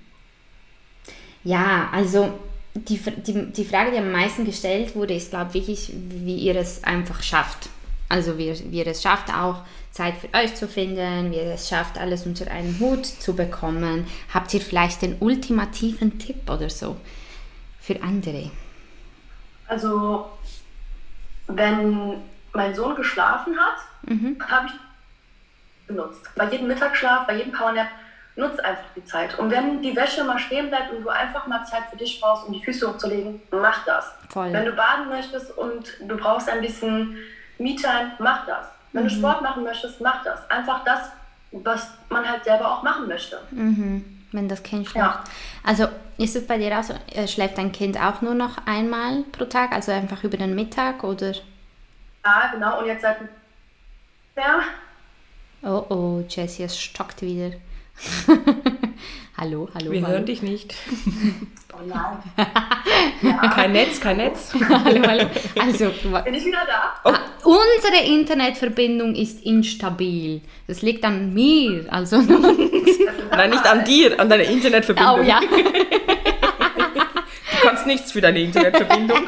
Ja, also die, die, die Frage, die am meisten gestellt wurde, ist, glaube ich, wirklich, wie ihr es einfach schafft. Also wie, ihr- wie ihr es schafft, auch Zeit für euch zu finden, wie ihr es schafft, alles unter einen Hut zu bekommen. Habt ihr vielleicht den ultimativen Tipp oder so für andere? Also, wenn mein Sohn geschlafen hat, habe ich benutzt. Bei jedem Mittagsschlaf, bei jedem Powernap, nutz einfach die Zeit. Und wenn die Wäsche mal stehen bleibt und du einfach mal Zeit für dich brauchst, um die Füße hochzulegen, mach das. Voll. Wenn du baden möchtest und du brauchst ein bisschen Me-Time, mach das. Wenn du Sport machen möchtest, mach das. Einfach das, was man halt selber auch machen möchte. Wenn das Kind schläft. Ja. Also ist es bei dir auch so, äh, schläft dein Kind auch nur noch einmal pro Tag, also einfach über den Mittag oder? Ja, genau. Und jetzt seit ja, Oh oh, Jessie, es stockt wieder. [laughs] hallo, hallo, Wir hallo. hören dich nicht. [laughs] oh nein. Kein Netz, kein Netz. [laughs] hallo, hallo. Also, Bin ich wieder da? ah, unsere Internetverbindung ist instabil. Das liegt an mir, also. Nein, nicht an dir, an deiner Internetverbindung. oh ja. Du kannst nichts für deine Internetverbindung.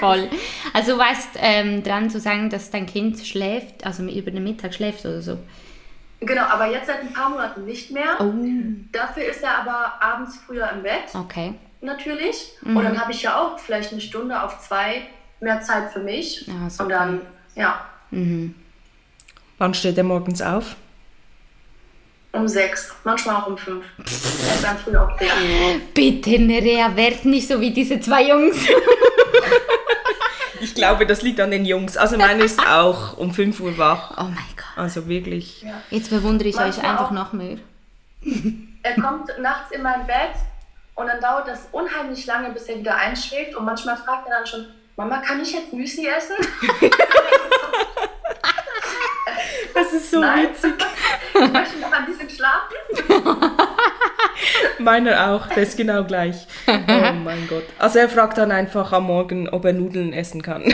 Voll. Also du weißt ähm, dran zu sagen, dass dein Kind schläft, also über den Mittag schläft oder so. Genau, aber jetzt seit ein paar Monaten nicht mehr. Oh, Dafür ist er aber abends früher im Bett, okay. natürlich. Und dann habe ich ja auch vielleicht eine Stunde auf zwei mehr Zeit für mich. Ja, super. Und dann, ja, Wann steht er morgens auf? um sechs, manchmal auch um fünf. Er ist dann früh auch der. Bitte, Nerea, werd nicht so wie diese zwei Jungs. Ich glaube, das liegt an den Jungs. Also meine ist auch um 5 Uhr wach. Oh mein Gott. Also wirklich. Jetzt bewundere ich euch einfach auch. noch mehr. [laughs] Er kommt nachts in mein Bett und dann dauert das unheimlich lange, bis er wieder einschläft. Und manchmal fragt er dann schon, Mama, kann ich jetzt Müsli essen? [laughs] Das ist so Nein. witzig. Ich möchte noch ein bisschen schlafen. [laughs] Meiner auch, der ist genau gleich. Oh mein Gott. Also er fragt dann einfach am Morgen, ob er Nudeln essen kann.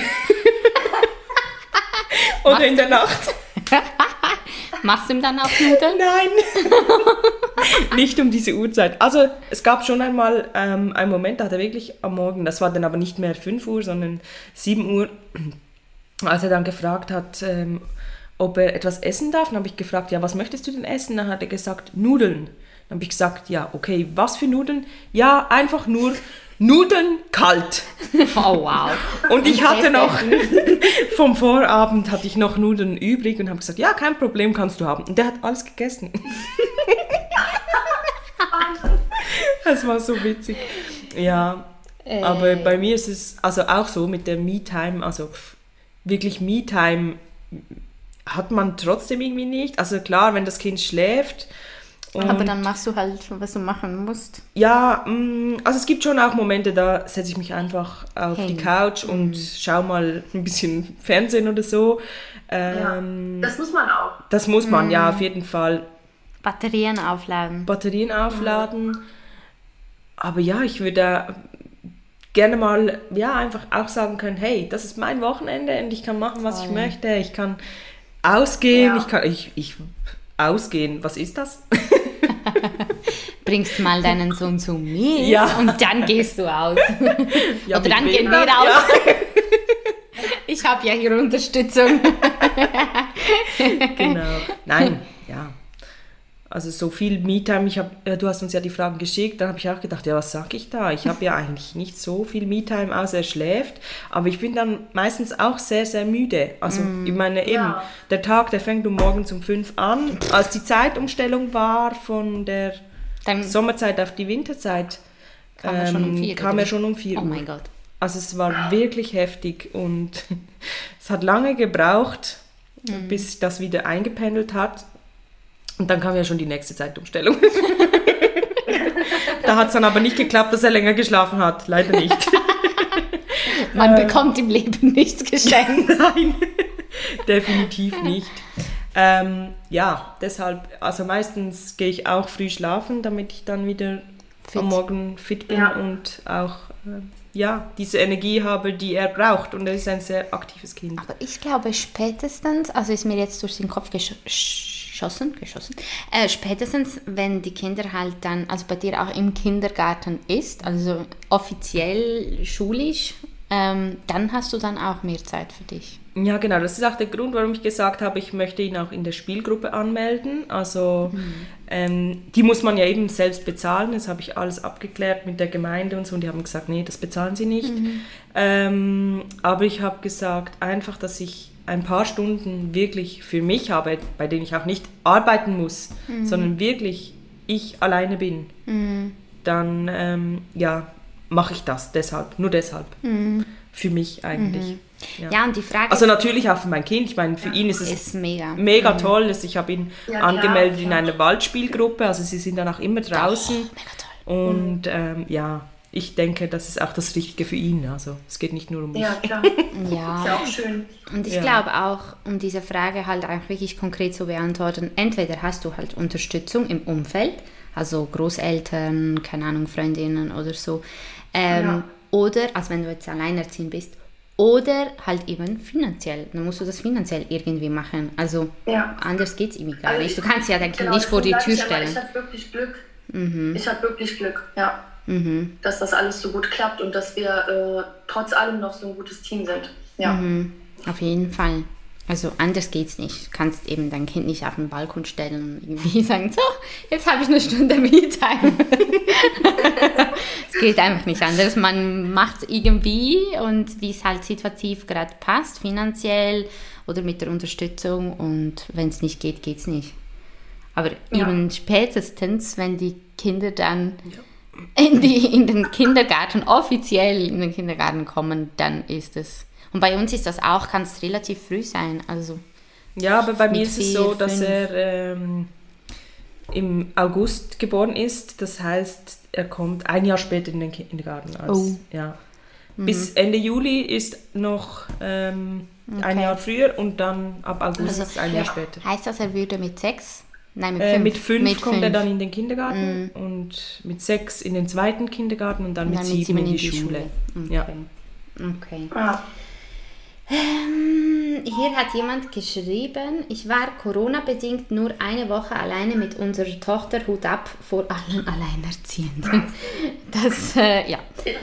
Oder in der Nacht. [laughs] Machst du ihm dann auch Nudeln? Nein. [laughs] Nicht um diese Uhrzeit. Also es gab schon einmal ähm, einen Moment, da hat er wirklich am Morgen, das war dann aber nicht mehr 5 Uhr, sondern 7 Uhr, [clears throat] als er dann gefragt hat, ähm, ob er etwas essen darf. Dann habe ich gefragt, ja, was möchtest du denn essen? Dann hat er gesagt, Nudeln. Dann habe ich gesagt, ja, okay, was für Nudeln? Ja, einfach nur Nudeln kalt. [laughs] Oh wow. Und ich hatte noch, [laughs] vom Vorabend hatte ich noch Nudeln übrig und habe gesagt, ja, kein Problem, kannst du haben. Und der hat alles gegessen. [laughs] Das war so witzig. Ja, aber bei mir ist es also auch so mit der Me-Time, also wirklich Me-Time hat man trotzdem irgendwie nicht. Also klar, wenn das Kind schläft. Und Aber dann machst du halt, was du machen musst. ja, mm, also es gibt schon auch Momente, da setze ich mich einfach auf die Hin. Couch und schaue mal ein bisschen Fernsehen oder so. Ja, Ähm, das muss man auch. das muss man, ja, auf jeden Fall. Batterien aufladen. Batterien aufladen. Aber ja, ich würde gerne mal, ja, einfach auch sagen können, hey, das ist mein Wochenende und ich kann machen, was ich Voll. möchte. Ich kann ausgehen, Ja. ich kann, ich, ich, ausgehen, was ist das? [laughs] Bringst mal deinen Sohn zu mir Ja. und dann gehst du aus. [laughs] Ja, [laughs] Oder dann gehen wir raus. Ja. Ich habe ja hier Unterstützung. genau. Nein, ja. Also so viel Me-Time, ich hab, äh, du hast uns ja die Fragen geschickt, dann habe ich auch gedacht, ja, was sag ich da? Ich habe ja [laughs] eigentlich nicht so viel Me-Time, außer er schläft, aber ich bin dann meistens auch sehr, sehr müde. Also ich meine eben, Ja. der Tag, der fängt um morgens um fünf an. Als die Zeitumstellung war von der Dann, Sommerzeit auf die Winterzeit, Kam er schon um vier? Ähm, kam er schon um 4 Oh Uhr. mein Gott. Also es war wirklich heftig und [laughs] es hat lange gebraucht, Mhm. bis sich das wieder eingependelt hat. Und dann kam ja schon die nächste Zeitumstellung. da hat es dann aber nicht geklappt, dass er länger geschlafen hat. Leider nicht. [laughs] Man bekommt im Leben nichts geschenkt. [laughs] Nein, definitiv nicht. Ähm, ja, deshalb, also meistens gehe ich auch früh schlafen, damit ich dann wieder Fit. am Morgen fit bin Ja. und auch äh, ja, diese Energie habe, die er braucht. Und er ist ein sehr aktives Kind. Aber ich glaube spätestens, also ist mir jetzt durch den Kopf gesch geschossen, geschossen, äh, spätestens, wenn die Kinder halt dann, also bei dir auch im Kindergarten ist, also offiziell schulisch, ähm, dann hast du dann auch mehr Zeit für dich. Ja, genau. Das ist auch der Grund, warum ich gesagt habe, ich möchte ihn auch in der Spielgruppe anmelden. Also ähm, die muss man ja eben selbst bezahlen. Das habe ich alles abgeklärt mit der Gemeinde und so. Und die haben gesagt, nee, das bezahlen sie nicht. Ähm, aber ich habe gesagt, einfach, dass ich ein paar Stunden wirklich für mich habe, bei denen ich auch nicht arbeiten muss, sondern wirklich ich alleine bin. Dann ähm, ja, mache ich das deshalb, nur deshalb. Für mich eigentlich. Ja. Ja, und die Frage Also natürlich auch für mein Kind. Ich meine, für ihn ist es ist mega. mega toll. dass Ich habe ihn Ja, klar, angemeldet in klar. einer Waldspielgruppe. Also sie sind dann auch immer draußen. Mega toll. Und ähm, ja, ich denke, das ist auch das Richtige für ihn. Also es geht nicht nur um mich. Ja, klar. [laughs] Ja. Ist ja auch schön. Und ich Ja. glaube auch, um diese Frage halt auch wirklich konkret zu beantworten, entweder hast du halt Unterstützung im Umfeld, also Großeltern, keine Ahnung, Freundinnen oder so, ähm, Ja. oder, also wenn du jetzt alleinerziehend bist, oder halt eben finanziell. Dann musst du das finanziell irgendwie machen. Also Ja. anders geht es irgendwie gar Also nicht. Du kannst ja dein Kind Genau, nicht vor die Tür stellen. Ich hatte wirklich Glück. Ich hatte wirklich Glück, ja. Mhm. Dass das alles so gut klappt und dass wir äh, trotz allem noch so ein gutes Team sind. Ja. Mhm. Auf jeden Fall. Also anders geht's nicht. Du kannst eben dein Kind nicht auf den Balkon stellen und irgendwie [laughs] sagen, so, jetzt habe ich eine Stunde Me-Time. es geht einfach nicht anders. Man macht es irgendwie und wie es halt situativ gerade passt, finanziell oder mit der Unterstützung und wenn es nicht geht, geht's nicht. Aber Ja. eben spätestens, wenn die Kinder dann in, die, in den Kindergarten, offiziell in den Kindergarten kommen, dann ist es. Und bei uns ist das auch, kann es relativ früh sein. Also, Ja, aber bei mir ist es so, dass fünf. er ähm, im August geboren ist. Das heißt, er kommt ein Jahr später in den Kindergarten. Als, Oh. ja. Bis Ende Juli ist noch ähm, ein Okay. Jahr früher und dann ab August Also, ist ein ja. Jahr später. heißt das, er würde mit sechs? Nein, mit Äh, fünf. mit fünf kommt er fünf. dann in den Kindergarten und mit sechs in den zweiten Kindergarten und dann mit dann sieben in die, Schule. Okay. Ja. okay. Ja. Ähm, hier hat jemand geschrieben, ich war Corona-bedingt nur eine Woche alleine mit unserer Tochter, Hut ab vor allen Alleinerziehenden. [laughs] Das, äh, ja.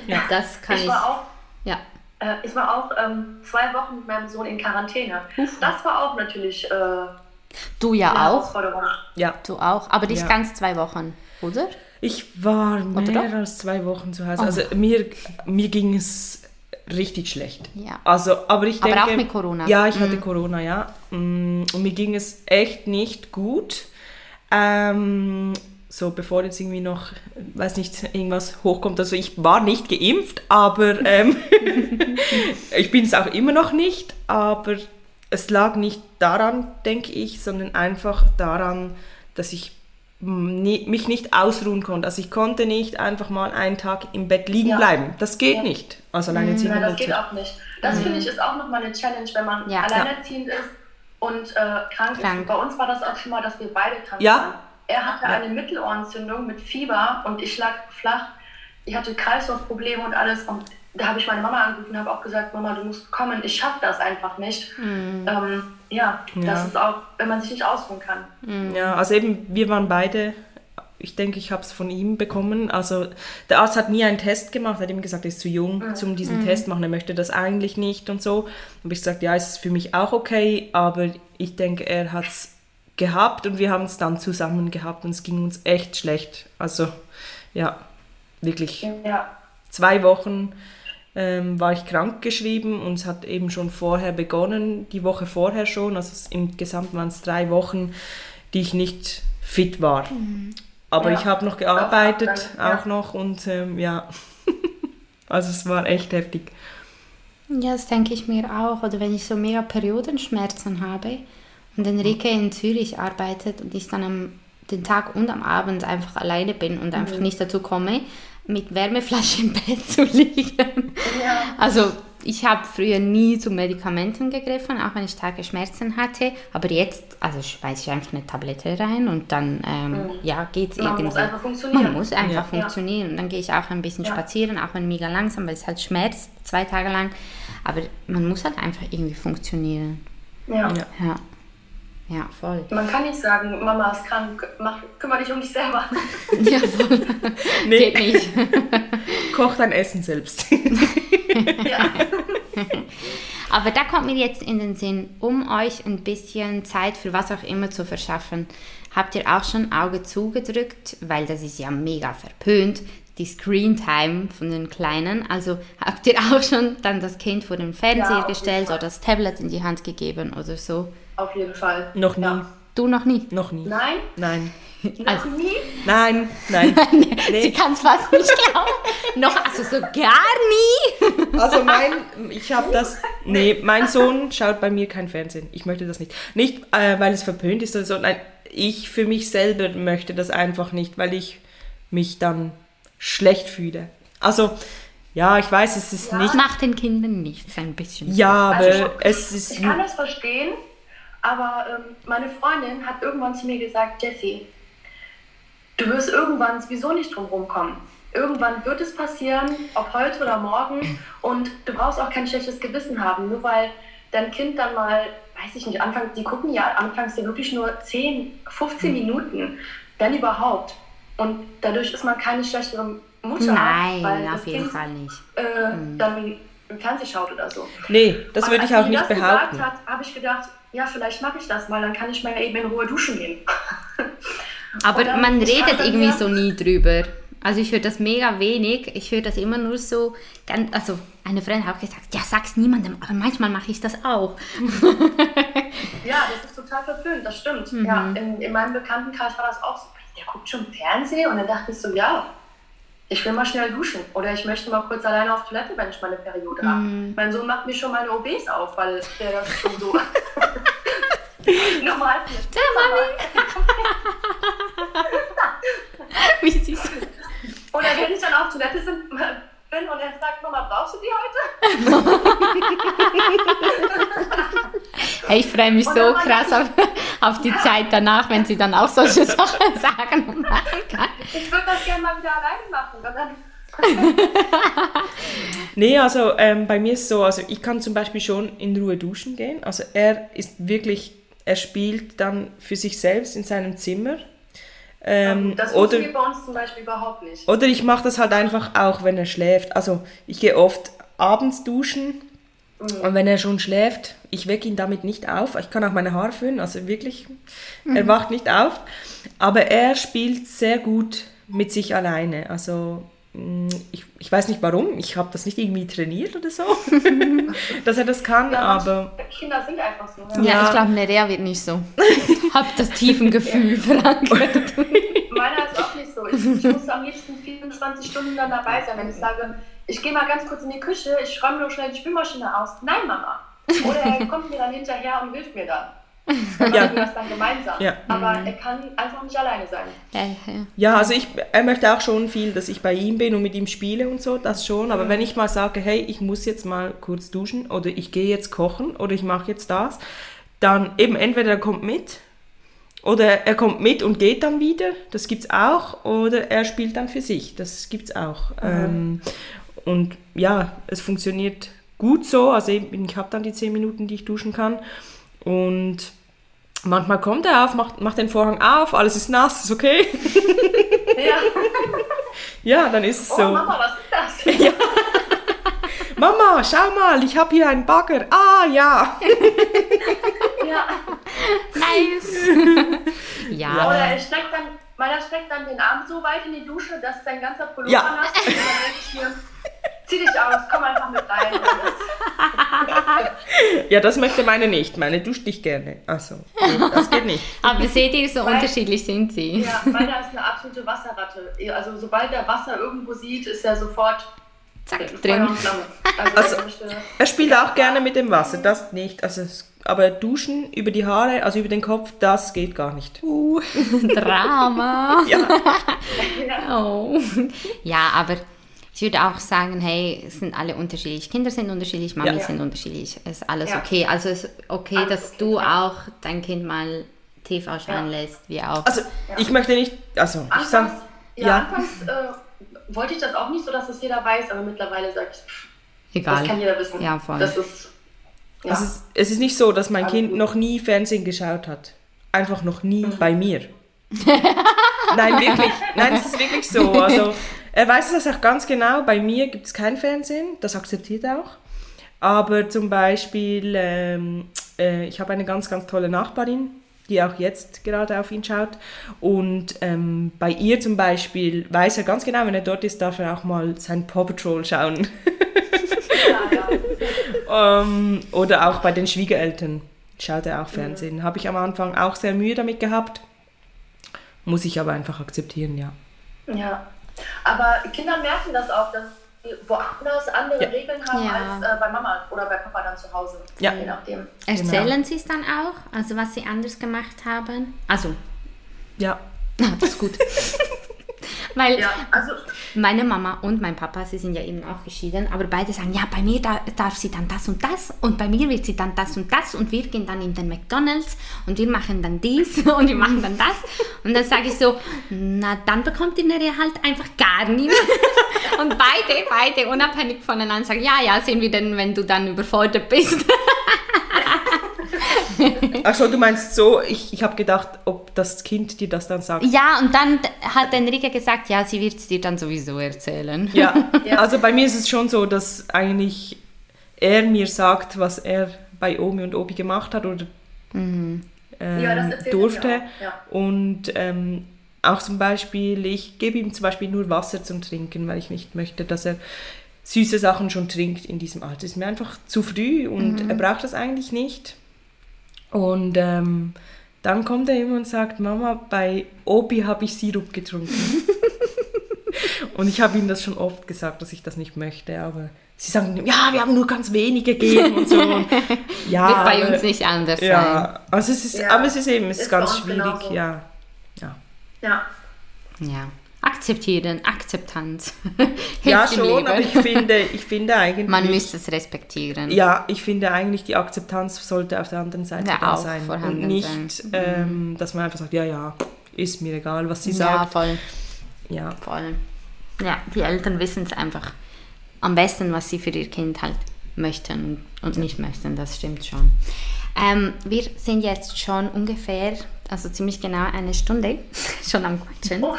Ja. das kann ich. Ich war auch ja. Äh, ich war auch ähm, zwei Wochen mit meinem Sohn in Quarantäne. Das war auch natürlich äh, Du ja auch. Herausforderung. ja. Du auch, aber nicht Ja. ganz zwei Wochen, oder? Ich war mehr doch? als zwei Wochen zu Hause. Oh. Also mir, mir ging es richtig schlecht. Ja. Also, aber ich Aber denke... auch mit Corona? Ja, ich hatte Corona, ja. Mm, Und mir ging es echt nicht gut. Ähm, so, bevor jetzt irgendwie noch, weiß nicht, irgendwas hochkommt. Also ich war nicht geimpft, aber ähm, [laughs] ich bin es auch immer noch nicht. Aber es lag nicht daran, denke ich, sondern einfach daran, dass ich mich nicht ausruhen konnte. Also ich konnte nicht einfach mal einen Tag im Bett liegen Ja. bleiben. Das geht Ja. nicht. Also alleinerziehende Nein, das geht auch nicht. Das finde ich ist auch nochmal eine Challenge, wenn man Ja. alleinerziehend ist und äh, krank, Krank. ist. Bei uns war das auch schon mal, dass wir beide krank Ja. waren. Er hatte eine Mittelohrentzündung mit Fieber und ich lag flach. Ich hatte Kreislaufprobleme und alles. Und da habe ich meine Mama angerufen und habe auch gesagt, Mama, du musst kommen. Ich schaffe das einfach nicht. Ähm, ja, Ja. das ist auch, wenn man sich nicht ausruhen kann. Ja, also eben, wir waren beide, ich denke, ich habe es von ihm bekommen. Also der Arzt hat nie einen Test gemacht, er hat ihm gesagt, er ist zu jung zum diesen Test machen, er möchte das eigentlich nicht und so. Und ich gesagt, ja, es ist für mich auch okay, aber ich denke, er hat es gehabt und wir haben es dann zusammen gehabt und es ging uns echt schlecht. Also ja, wirklich Ja, zwei Wochen ähm, war ich krank geschrieben und es hat eben schon vorher begonnen, die Woche vorher schon. Also es, im Gesamt waren es drei Wochen, die ich nicht fit war. Aber Ja. ich habe noch gearbeitet, war dann- auch noch und ähm, ja. [laughs] also es war echt heftig. Ja, das denke ich mir auch. Oder wenn ich so mega Periodenschmerzen habe und Enrique in Zürich arbeitet und ich dann am den Tag und am Abend einfach alleine bin und einfach nicht dazu komme, mit Wärmeflasche im Bett zu liegen. Ja. Also ich habe früher nie zu Medikamenten gegriffen, auch wenn ich starke Schmerzen hatte. Aber jetzt, also schmeiße ich einfach eine Tablette rein und dann, ähm, ja, geht's Man irgendwie. muss einfach funktionieren. Man muss einfach Ja. funktionieren. Und dann gehe ich auch ein bisschen Ja. spazieren, auch wenn mega langsam, weil es halt schmerzt, zwei Tage lang. Aber man muss halt einfach irgendwie funktionieren. Ja. Ja. Ja, voll. Man kann nicht sagen, Mama ist krank, mach, kümmere dich um dich selber. [laughs] Ja, voll. Nee, Geht nicht. [laughs] koch dein Essen selbst. ja. [laughs] Aber da kommt mir jetzt in den Sinn, um euch ein bisschen Zeit für was auch immer zu verschaffen, habt ihr auch schon Auge zugedrückt, weil das ist ja mega verpönt, die Screen Time von den Kleinen. Also habt ihr auch schon dann das Kind vor den Fernseher Ja, gestellt oder das Tablet in die Hand gegeben oder so? Auf jeden Fall. noch nie. Ja. Du noch nie? Noch nie. Nein? Nein. Noch Also- nie? Nein, nein. [laughs] Sie Nee. kann es fast nicht glauben. noch, also so gar nie. Also mein, ich habe das, nee, mein Sohn schaut bei mir kein Fernsehen. Ich möchte das nicht. Nicht, äh, weil es verpönt ist oder so, nein, ich für mich selber möchte das einfach nicht, weil ich mich dann schlecht fühle. Also, ja, ich weiß, es ist nicht, Macht den Kindern nichts ein bisschen. ja, aber Also es ist, Ich kann das verstehen, aber ähm, meine Freundin hat irgendwann zu mir gesagt, Jessie, du wirst irgendwann sowieso nicht drum rumkommen. Irgendwann wird es passieren, ob heute oder morgen, und du brauchst auch kein schlechtes Gewissen haben, nur weil dein Kind dann mal, weiß ich nicht, anfangs, die gucken ja anfangs ja wirklich nur 10, 15 Minuten, wenn überhaupt. Und dadurch ist man keine schlechtere Mutter, weil Nein, das auf jeden kind, Fall nicht. Äh, dann im Fernsehen schaut oder so. nee, das würde ich als auch sie nicht das behaupten. gesagt hat, habe ich gedacht, ja, vielleicht mache ich das mal, dann kann ich mal eben in Ruhe duschen gehen. [laughs] Aber Oder man redet irgendwie mir- so nie drüber. Also ich höre das mega wenig. Ich höre das immer nur so, ganz, also eine Freundin hat auch gesagt, ja, sag's niemandem, aber manchmal mache ich das auch. [laughs] Ja, das ist total verpönt, das stimmt. Mhm. Ja, in, in meinem Bekanntenkreis war das auch so. Der guckt schon Fernsehen und dann dachte ich so, ja, ich will mal schnell duschen oder ich möchte mal kurz alleine auf Toilette, wenn ich meine Periode habe. Mhm. Mein Sohn macht mir schon meine OBs auf, weil der das schon so [laughs] [laughs] normal findet. [laughs] Wie süß. Oder wenn ich dann auf Toilette sind, bin und er sagt, Mama, brauchst du die heute? [laughs] Hey, ich freue mich Und so krass auf, auf die Zeit danach, wenn sie dann auch solche [laughs] Sachen sagen und machen kann. Ich würde das gerne mal wieder alleine machen. Und dann [laughs] Nee, also ähm, bei mir ist es so, also ich kann zum Beispiel schon in Ruhe duschen gehen. Also er ist wirklich, er spielt dann für sich selbst in seinem Zimmer. Ähm, das oder, funktioniert bei uns zum Beispiel überhaupt nicht. oder ich mache das halt einfach auch, wenn er schläft. Also ich gehe oft abends duschen und wenn er schon schläft, ich wecke ihn damit nicht auf. Ich kann auch meine Haare föhnen, also wirklich, er wacht nicht auf. Aber er spielt sehr gut mit sich alleine. Also ich, ich weiß nicht warum, ich habe das nicht irgendwie trainiert oder so, [laughs] dass er das kann, Ja, aber Kinder sind einfach so. Ja, Ja. ich glaube, Nerea wird nicht so. Hab das Tiefengefühl [laughs] verankert. Meiner ist auch nicht so. Ich, ich muss am liebsten 24 Stunden dann dabei sein. Wenn ich sage, ich gehe mal ganz kurz in die Küche, ich räume nur schnell die Spülmaschine aus. Nein, Mama. Oder er kommt mir dann hinterher und hilft mir dann. Wir Ja. machen das dann gemeinsam. Ja. Aber er kann einfach nicht alleine sein. Ja, also ich, er möchte auch schon viel, dass ich bei ihm bin und mit ihm spiele und so, das schon. Aber wenn ich mal sage, hey, ich muss jetzt mal kurz duschen oder ich gehe jetzt kochen oder ich mache jetzt das, dann eben entweder er kommt mit oder er kommt mit und geht dann wieder, das gibt's auch, oder er spielt dann für sich, das gibt's auch. Ähm, und ja, es funktioniert gut so, also ich habe dann die 10 Minuten, die ich duschen kann und manchmal kommt er auf, macht, macht den Vorhang auf, alles ist nass, ist okay. [laughs] Ja. Ja, dann ist es Oh, so. Mama, was ist das? [laughs] Mama, schau mal, ich habe hier einen Bagger. Ah, ja. Ja. Nice. [laughs] ja. Oder er steckt dann, meiner steckt dann den Arm so weit in die Dusche, dass sein ganzer Pullover Ja. nass ist. Und dann denke ich mir, zieh dich aus, komm einfach mit rein. [laughs] Ja, das möchte meine nicht. Meine duscht dich gerne. Also, das geht nicht. [laughs] Aber seht ihr, so Weil, unterschiedlich sind sie. Ja, meiner ist eine absolute Wasserratte. Also, sobald er Wasser irgendwo sieht, ist er sofort Zack, drin. Also, [laughs] also, er spielt auch gerne mit dem Wasser, das nicht. Also, aber duschen über die Haare, also über den Kopf, das geht gar nicht. Uh, [laughs] Drama. ja. [laughs] oh. ja, aber ich würde auch sagen, hey, es sind alle unterschiedlich. Kinder sind unterschiedlich, Mami ja. sind unterschiedlich. Es ist alles ja. okay. Also es ist okay, alles dass okay, du ja. auch dein Kind mal tief ausschauen lässt, wie auch. Also ich möchte nicht, also ich sag, ja. Anfangs äh, wollte ich das auch nicht so, dass das jeder weiß, aber mittlerweile sage ich, Egal. das kann jeder wissen. Ja, voll. Das ist, ja. Es, es ist nicht so, dass mein Kind noch nie Fernsehen geschaut hat. Einfach noch nie mhm. bei mir. [laughs] Nein, wirklich. Nein, es ist wirklich so. [laughs] Also er weiß das auch ganz genau. Bei mir gibt es kein Fernsehen, das akzeptiert er auch. Aber zum Beispiel, ähm, äh, ich habe eine ganz, ganz tolle Nachbarin, die auch jetzt gerade auf ihn schaut. Und ähm, bei ihr zum Beispiel weiß er ganz genau, wenn er dort ist, darf er auch mal sein Paw Patrol schauen. um, [laughs] ähm, oder auch bei den Schwiegereltern schaut er auch Fernsehen. Mhm. Habe ich am Anfang auch sehr Mühe damit gehabt. Muss ich aber einfach akzeptieren, ja. Ja, aber Kinder merken das auch, dass woanders andere ja. Regeln haben ja. als äh, bei Mama oder bei Papa dann zu Hause. Ja. Je nachdem. Erzählen genau. sie es dann auch? Also was sie anders gemacht haben? Also. Ja. Ah, das ist gut. [laughs] Weil ja, also, meine Mama und mein Papa, sie sind ja eben auch geschieden, aber beide sagen, ja, bei mir da, darf sie dann das und das und bei mir wird sie dann das und das und wir gehen dann in den McDonalds und wir machen dann dies [laughs] und wir machen dann das. Und dann sage ich so, na, dann bekommt ihr halt einfach gar nichts. [laughs] Und beide, beide unabhängig voneinander sagen, ja, ja, sehen wir denn, wenn du dann überfordert bist. [laughs] [laughs] Achso, du meinst so, ich, ich habe gedacht, ob das Kind dir das dann sagt. Ja, und dann hat Enrique gesagt, ja, sie wird es dir dann sowieso erzählen. Ja. [laughs] ja, also bei mir ist es schon so, dass eigentlich er mir sagt, was er bei Omi und Obi gemacht hat oder mhm. ähm, ja, durfte. Ja. Und ähm, auch zum Beispiel, ich gebe ihm zum Beispiel nur Wasser zum Trinken, weil ich nicht möchte, dass er süße Sachen schon trinkt in diesem Alter. Das ist mir einfach zu früh und mhm. er braucht das eigentlich nicht. Und ähm, dann kommt er immer und sagt, Mama, bei Obi habe ich Sirup getrunken. [laughs] und ich habe ihm das schon oft gesagt, dass ich das nicht möchte, aber sie sagen, ja, wir haben nur ganz wenig gegeben und so. [laughs] ja, Wird bei uns nicht anders ja, sein. Also es ist, ja, aber es ist eben, es ist, ist ganz schwierig, genauso. ja. Ja. Ja. [laughs] Ja akzeptieren, Akzeptanz. ja, schon, aber ich finde, ich finde eigentlich. Man müsste es respektieren. Ja, ich finde eigentlich, die Akzeptanz sollte auf der anderen Seite ja, da sein. Und nicht, sein. Ähm, dass man einfach sagt, ja, ja, ist mir egal, was sie sagt. Ja, voll. Ja. Voll. Ja, die Eltern wissen es einfach am besten, was sie für ihr Kind halt möchten und nicht möchten, das stimmt schon. Ähm, wir sind jetzt schon ungefähr also ziemlich genau eine Stunde [laughs] schon am Quatschen. Oha!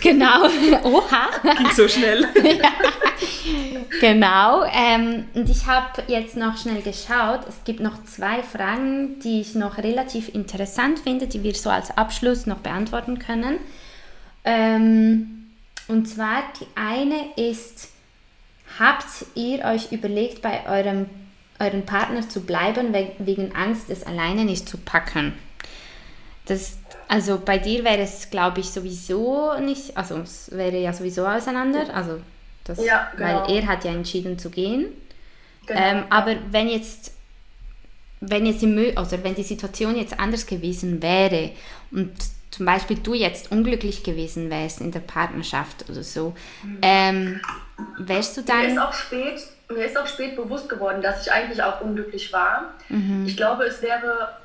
Genau, [laughs] oha! Ging so schnell. [laughs] ja. Genau, ähm, und ich habe jetzt noch schnell geschaut. Es gibt noch zwei Fragen, die ich noch relativ interessant finde, die wir so als Abschluss noch beantworten können. Ähm, und zwar die eine ist, habt ihr euch überlegt, bei eurem euren Partner zu bleiben, wegen Angst, es alleine nicht zu packen? Das, also bei dir wäre es, glaube ich, sowieso nicht, also es wäre ja sowieso auseinander, also das, ja, genau. weil er hat ja entschieden zu gehen. Genau. Ähm, aber wenn jetzt, wenn jetzt die, also wenn die Situation jetzt anders gewesen wäre und zum Beispiel du jetzt unglücklich gewesen wärst in der Partnerschaft oder so, mhm. ähm, wärst du dann... Mir ist auch spät, mir ist auch spät bewusst geworden, dass ich eigentlich auch unglücklich war. Mhm. Ich glaube, es wäre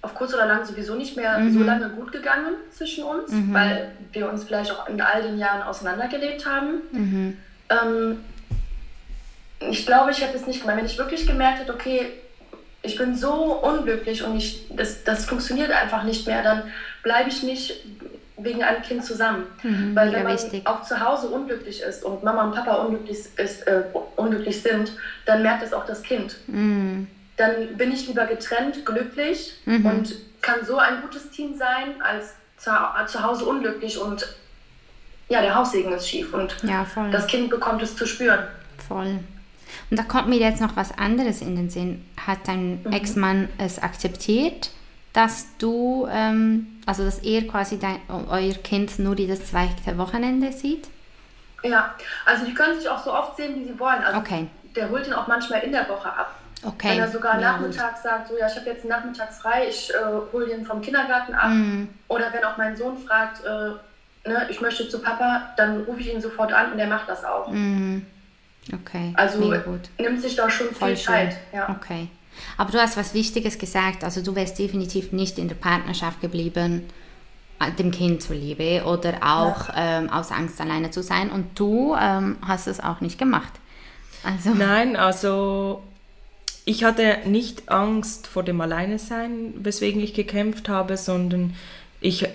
auf kurz oder lang sowieso nicht mehr mhm. so lange gut gegangen zwischen uns, mhm. weil wir uns vielleicht auch in all den Jahren auseinandergelebt haben. Mhm. Ähm, ich glaube, ich hätte es nicht gemacht. Wenn ich wirklich gemerkt hätte, okay, ich bin so unglücklich und ich, das, das funktioniert einfach nicht mehr, dann bleibe ich nicht wegen einem Kind zusammen. Mhm, weil wenn man wichtig. auch zu Hause unglücklich ist und Mama und Papa unglücklich, ist, äh, unglücklich sind, dann merkt es auch das Kind. Mhm dann bin ich lieber getrennt, glücklich mhm. und kann so ein gutes Team sein, als zu, zu Hause unglücklich und ja, der Haussegen ist schief und ja, das Kind bekommt es zu spüren. Voll. Und da kommt mir jetzt noch was anderes in den Sinn. Hat dein mhm. Ex-Mann es akzeptiert, dass du, ähm, also dass er quasi dein, euer Kind nur das zweite Wochenende sieht? Ja, also die können sich auch so oft sehen, wie sie wollen. Also okay. Der holt ihn auch manchmal in der Woche ab. Okay. Wenn er sogar ja, nachmittags sagt, so ja, ich habe jetzt nachmittags frei, ich äh, hole ihn vom Kindergarten ab. Mhm. Oder wenn auch mein Sohn fragt, äh, ne, ich möchte zu Papa, dann rufe ich ihn sofort an und er macht das auch. Mhm. Okay. Also nimmt sich da schon Voll viel schön. Zeit. Ja. Okay. Aber du hast was Wichtiges gesagt. Also du wärst definitiv nicht in der Partnerschaft geblieben, äh, dem Kind zuliebe oder auch ja. ähm, aus Angst alleine zu sein. Und du ähm, hast es auch nicht gemacht. Also. Nein, also ich hatte nicht Angst vor dem Alleinesein, weswegen ich gekämpft habe, sondern ich,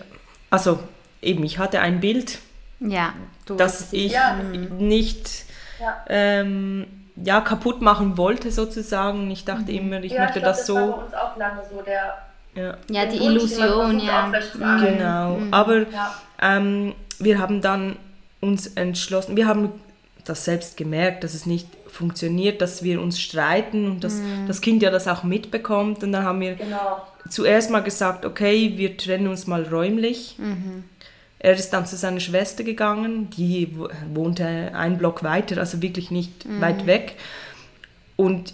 also eben, ich hatte ein Bild, ja, das ich ja. nicht ja. Ähm, ja, kaputt machen wollte sozusagen. Ich dachte mhm. immer, ich ja, möchte ich glaub, das, so. Das war bei uns auch lange so der. Ja, ja die Illusion, ja. Genau, mhm. aber ja. ähm, wir haben dann uns entschlossen, wir haben das selbst gemerkt, dass es nicht funktioniert, dass wir uns streiten und dass mhm. das Kind ja das auch mitbekommt. Und dann haben wir genau. zuerst mal gesagt, okay, wir trennen uns mal räumlich. Mhm. Er ist dann zu seiner Schwester gegangen, die wohnte einen Block weiter, also wirklich nicht mhm. weit weg. Und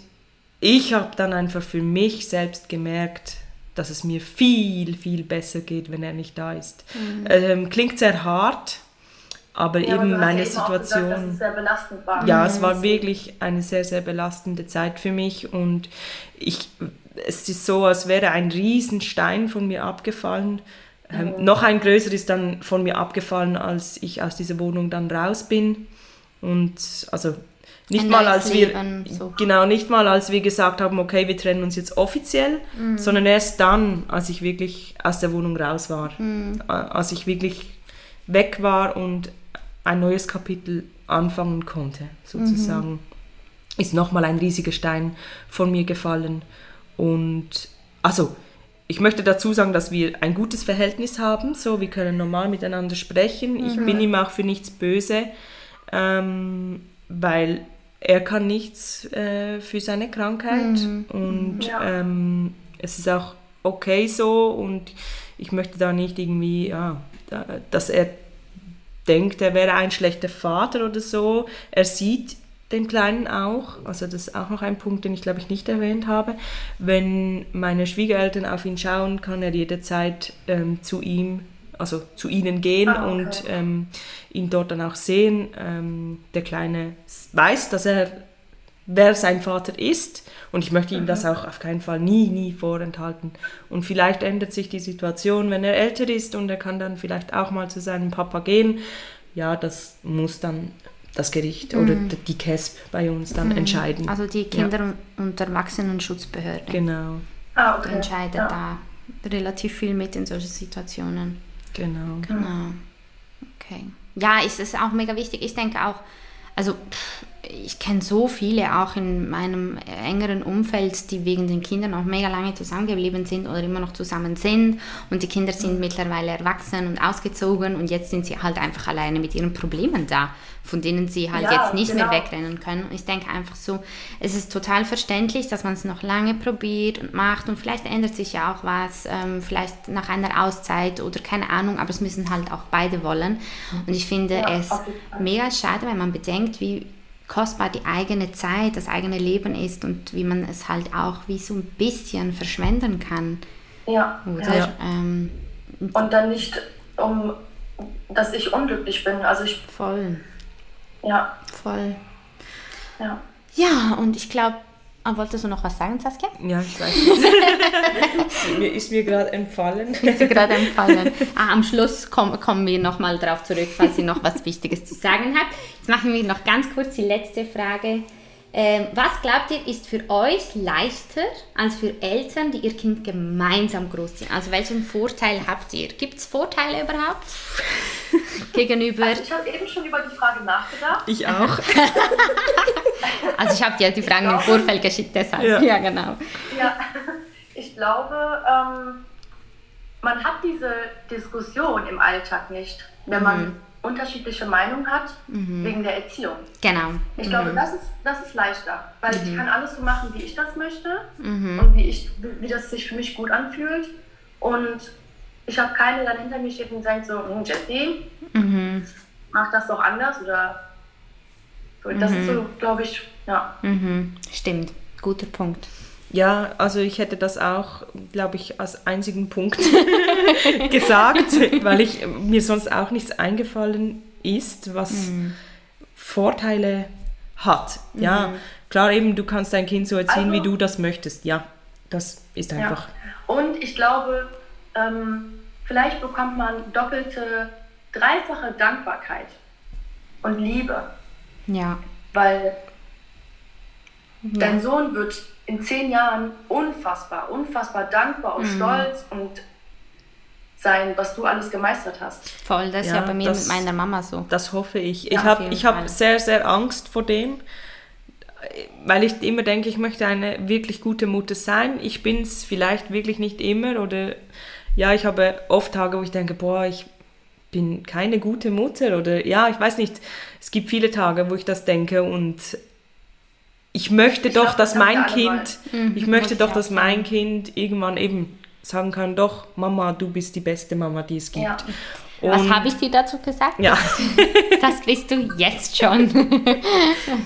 ich habe dann einfach für mich selbst gemerkt, dass es mir viel, viel besser geht, wenn er nicht da ist. Mhm. Ähm, klingt sehr hart, aber ja, eben meine Situation. Gesagt, dass es sehr belastend war. Ja, es war wirklich eine sehr, sehr belastende Zeit für mich und ich, es ist so, als wäre ein Riesenstein von mir abgefallen ähm, noch ein größer ist dann von mir abgefallen, als ich aus dieser Wohnung dann raus bin. Und also nicht ein mal als Leben, wir so. genau nicht mal als wir gesagt haben, okay, wir trennen uns jetzt offiziell, mhm. sondern erst dann, als ich wirklich aus der Wohnung raus war, mhm. als ich wirklich weg war und ein neues Kapitel anfangen konnte, sozusagen, mhm. ist nochmal ein riesiger Stein von mir gefallen und also ich möchte dazu sagen, dass wir ein gutes Verhältnis haben, so wir können normal miteinander sprechen. Mhm. Ich bin ihm auch für nichts böse, ähm, weil er kann nichts äh, für seine Krankheit mhm. und ja. ähm, es ist auch okay so und ich möchte da nicht irgendwie, ja, dass er denkt, er wäre ein schlechter Vater oder so. Er sieht den Kleinen auch, also das ist auch noch ein Punkt, den ich glaube ich nicht erwähnt habe. Wenn meine Schwiegereltern auf ihn schauen, kann er jederzeit ähm, zu ihm, also zu ihnen gehen ah, okay. und ähm, ihn dort dann auch sehen. Ähm, der Kleine weiß, dass er, wer sein Vater ist und ich möchte ihm das mhm. auch auf keinen Fall nie, nie vorenthalten. Und vielleicht ändert sich die Situation, wenn er älter ist und er kann dann vielleicht auch mal zu seinem Papa gehen. Ja, das muss dann das Gericht mhm. oder die KESB bei uns dann mhm. entscheiden. Also die Kinder- ja. und Erwachsenenschutzbehörde. Genau. Ah, okay. Entscheidet ja. da relativ viel mit in solchen Situationen. Genau. Genau. Okay. Ja, ist es auch mega wichtig. Ich denke auch, also pff, ich kenne so viele auch in meinem engeren Umfeld, die wegen den Kindern auch mega lange zusammengeblieben sind oder immer noch zusammen sind und die Kinder sind mhm. mittlerweile erwachsen und ausgezogen und jetzt sind sie halt einfach alleine mit ihren Problemen da, von denen sie halt ja, jetzt nicht genau. mehr wegrennen können. Und ich denke einfach so, es ist total verständlich, dass man es noch lange probiert und macht und vielleicht ändert sich ja auch was, ähm, vielleicht nach einer Auszeit oder keine Ahnung, aber es müssen halt auch beide wollen. Und ich finde ja, es mega schade, wenn man bedenkt, wie kostbar die eigene Zeit, das eigene Leben ist und wie man es halt auch wie so ein bisschen verschwenden kann. Ja. Oder? Ja. Ähm, und dann nicht, um dass ich unglücklich bin. Also ich. Voll. Ja. Voll. Ja. Ja, und ich glaube, Ah, wolltest du noch was sagen, Saskia? Ja, ich weiß [laughs] nicht. mir ist mir gerade empfallen. Ist gerade empfallen. Ah, am Schluss komm, kommen wir nochmal drauf zurück, falls ihr noch was Wichtiges zu sagen habt. Jetzt machen wir noch ganz kurz die letzte Frage. Ähm, was glaubt ihr, ist für euch leichter als für Eltern, die ihr Kind gemeinsam großziehen? Also welchen Vorteil habt ihr? Gibt es Vorteile überhaupt? [laughs] Gegenüber. Also ich habe eben schon über die Frage nachgedacht. Ich auch. [laughs] also ich habe dir die Fragen im Vorfeld geschickt, deshalb. Ja, ja genau. Ja, [laughs] ich glaube, ähm, man hat diese Diskussion im Alltag nicht, wenn man mhm. Unterschiedliche Meinungen hat mhm. wegen der Erziehung. Genau. Ich mhm. glaube, das ist, das ist leichter, weil mhm. ich kann alles so machen, wie ich das möchte mhm. und wie, ich, wie das sich für mich gut anfühlt. Und ich habe keine dann hinter mir steht und sagt so, hm, Jesse, mhm. mach das doch anders oder so. Das ist so, glaube ich, ja. Stimmt, guter Punkt. Ja, also ich hätte das auch, glaube ich, als einzigen Punkt [laughs] gesagt, weil ich mir sonst auch nichts eingefallen ist, was mhm. Vorteile hat. Mhm. Ja, klar eben, du kannst dein Kind so erziehen, also, wie du das möchtest. Ja, das ist einfach. Ja. Und ich glaube, ähm, vielleicht bekommt man doppelte, dreifache Dankbarkeit und Liebe. Ja. Weil ja. dein Sohn wird in zehn Jahren unfassbar, unfassbar dankbar und mhm. stolz und sein, was du alles gemeistert hast. Voll, das ist ja, bei mir das, mit meiner Mama so. Das hoffe ich. Ja, ich habe hab sehr, sehr Angst vor dem, weil ich immer denke, ich möchte eine wirklich gute Mutter sein. Ich bin es vielleicht wirklich nicht immer oder ja, ich habe oft Tage, wo ich denke, boah, ich bin keine gute Mutter oder ja, ich weiß nicht. Es gibt viele Tage, wo ich das denke und ich möchte ich doch, glaub, dass mein Kind, mhm, ich möchte doch, dass mein Kind irgendwann eben sagen kann, doch, Mama, du bist die beste Mama, die es gibt. Ja. Was habe ich dir dazu gesagt? Ja. [laughs] Das bist du jetzt schon.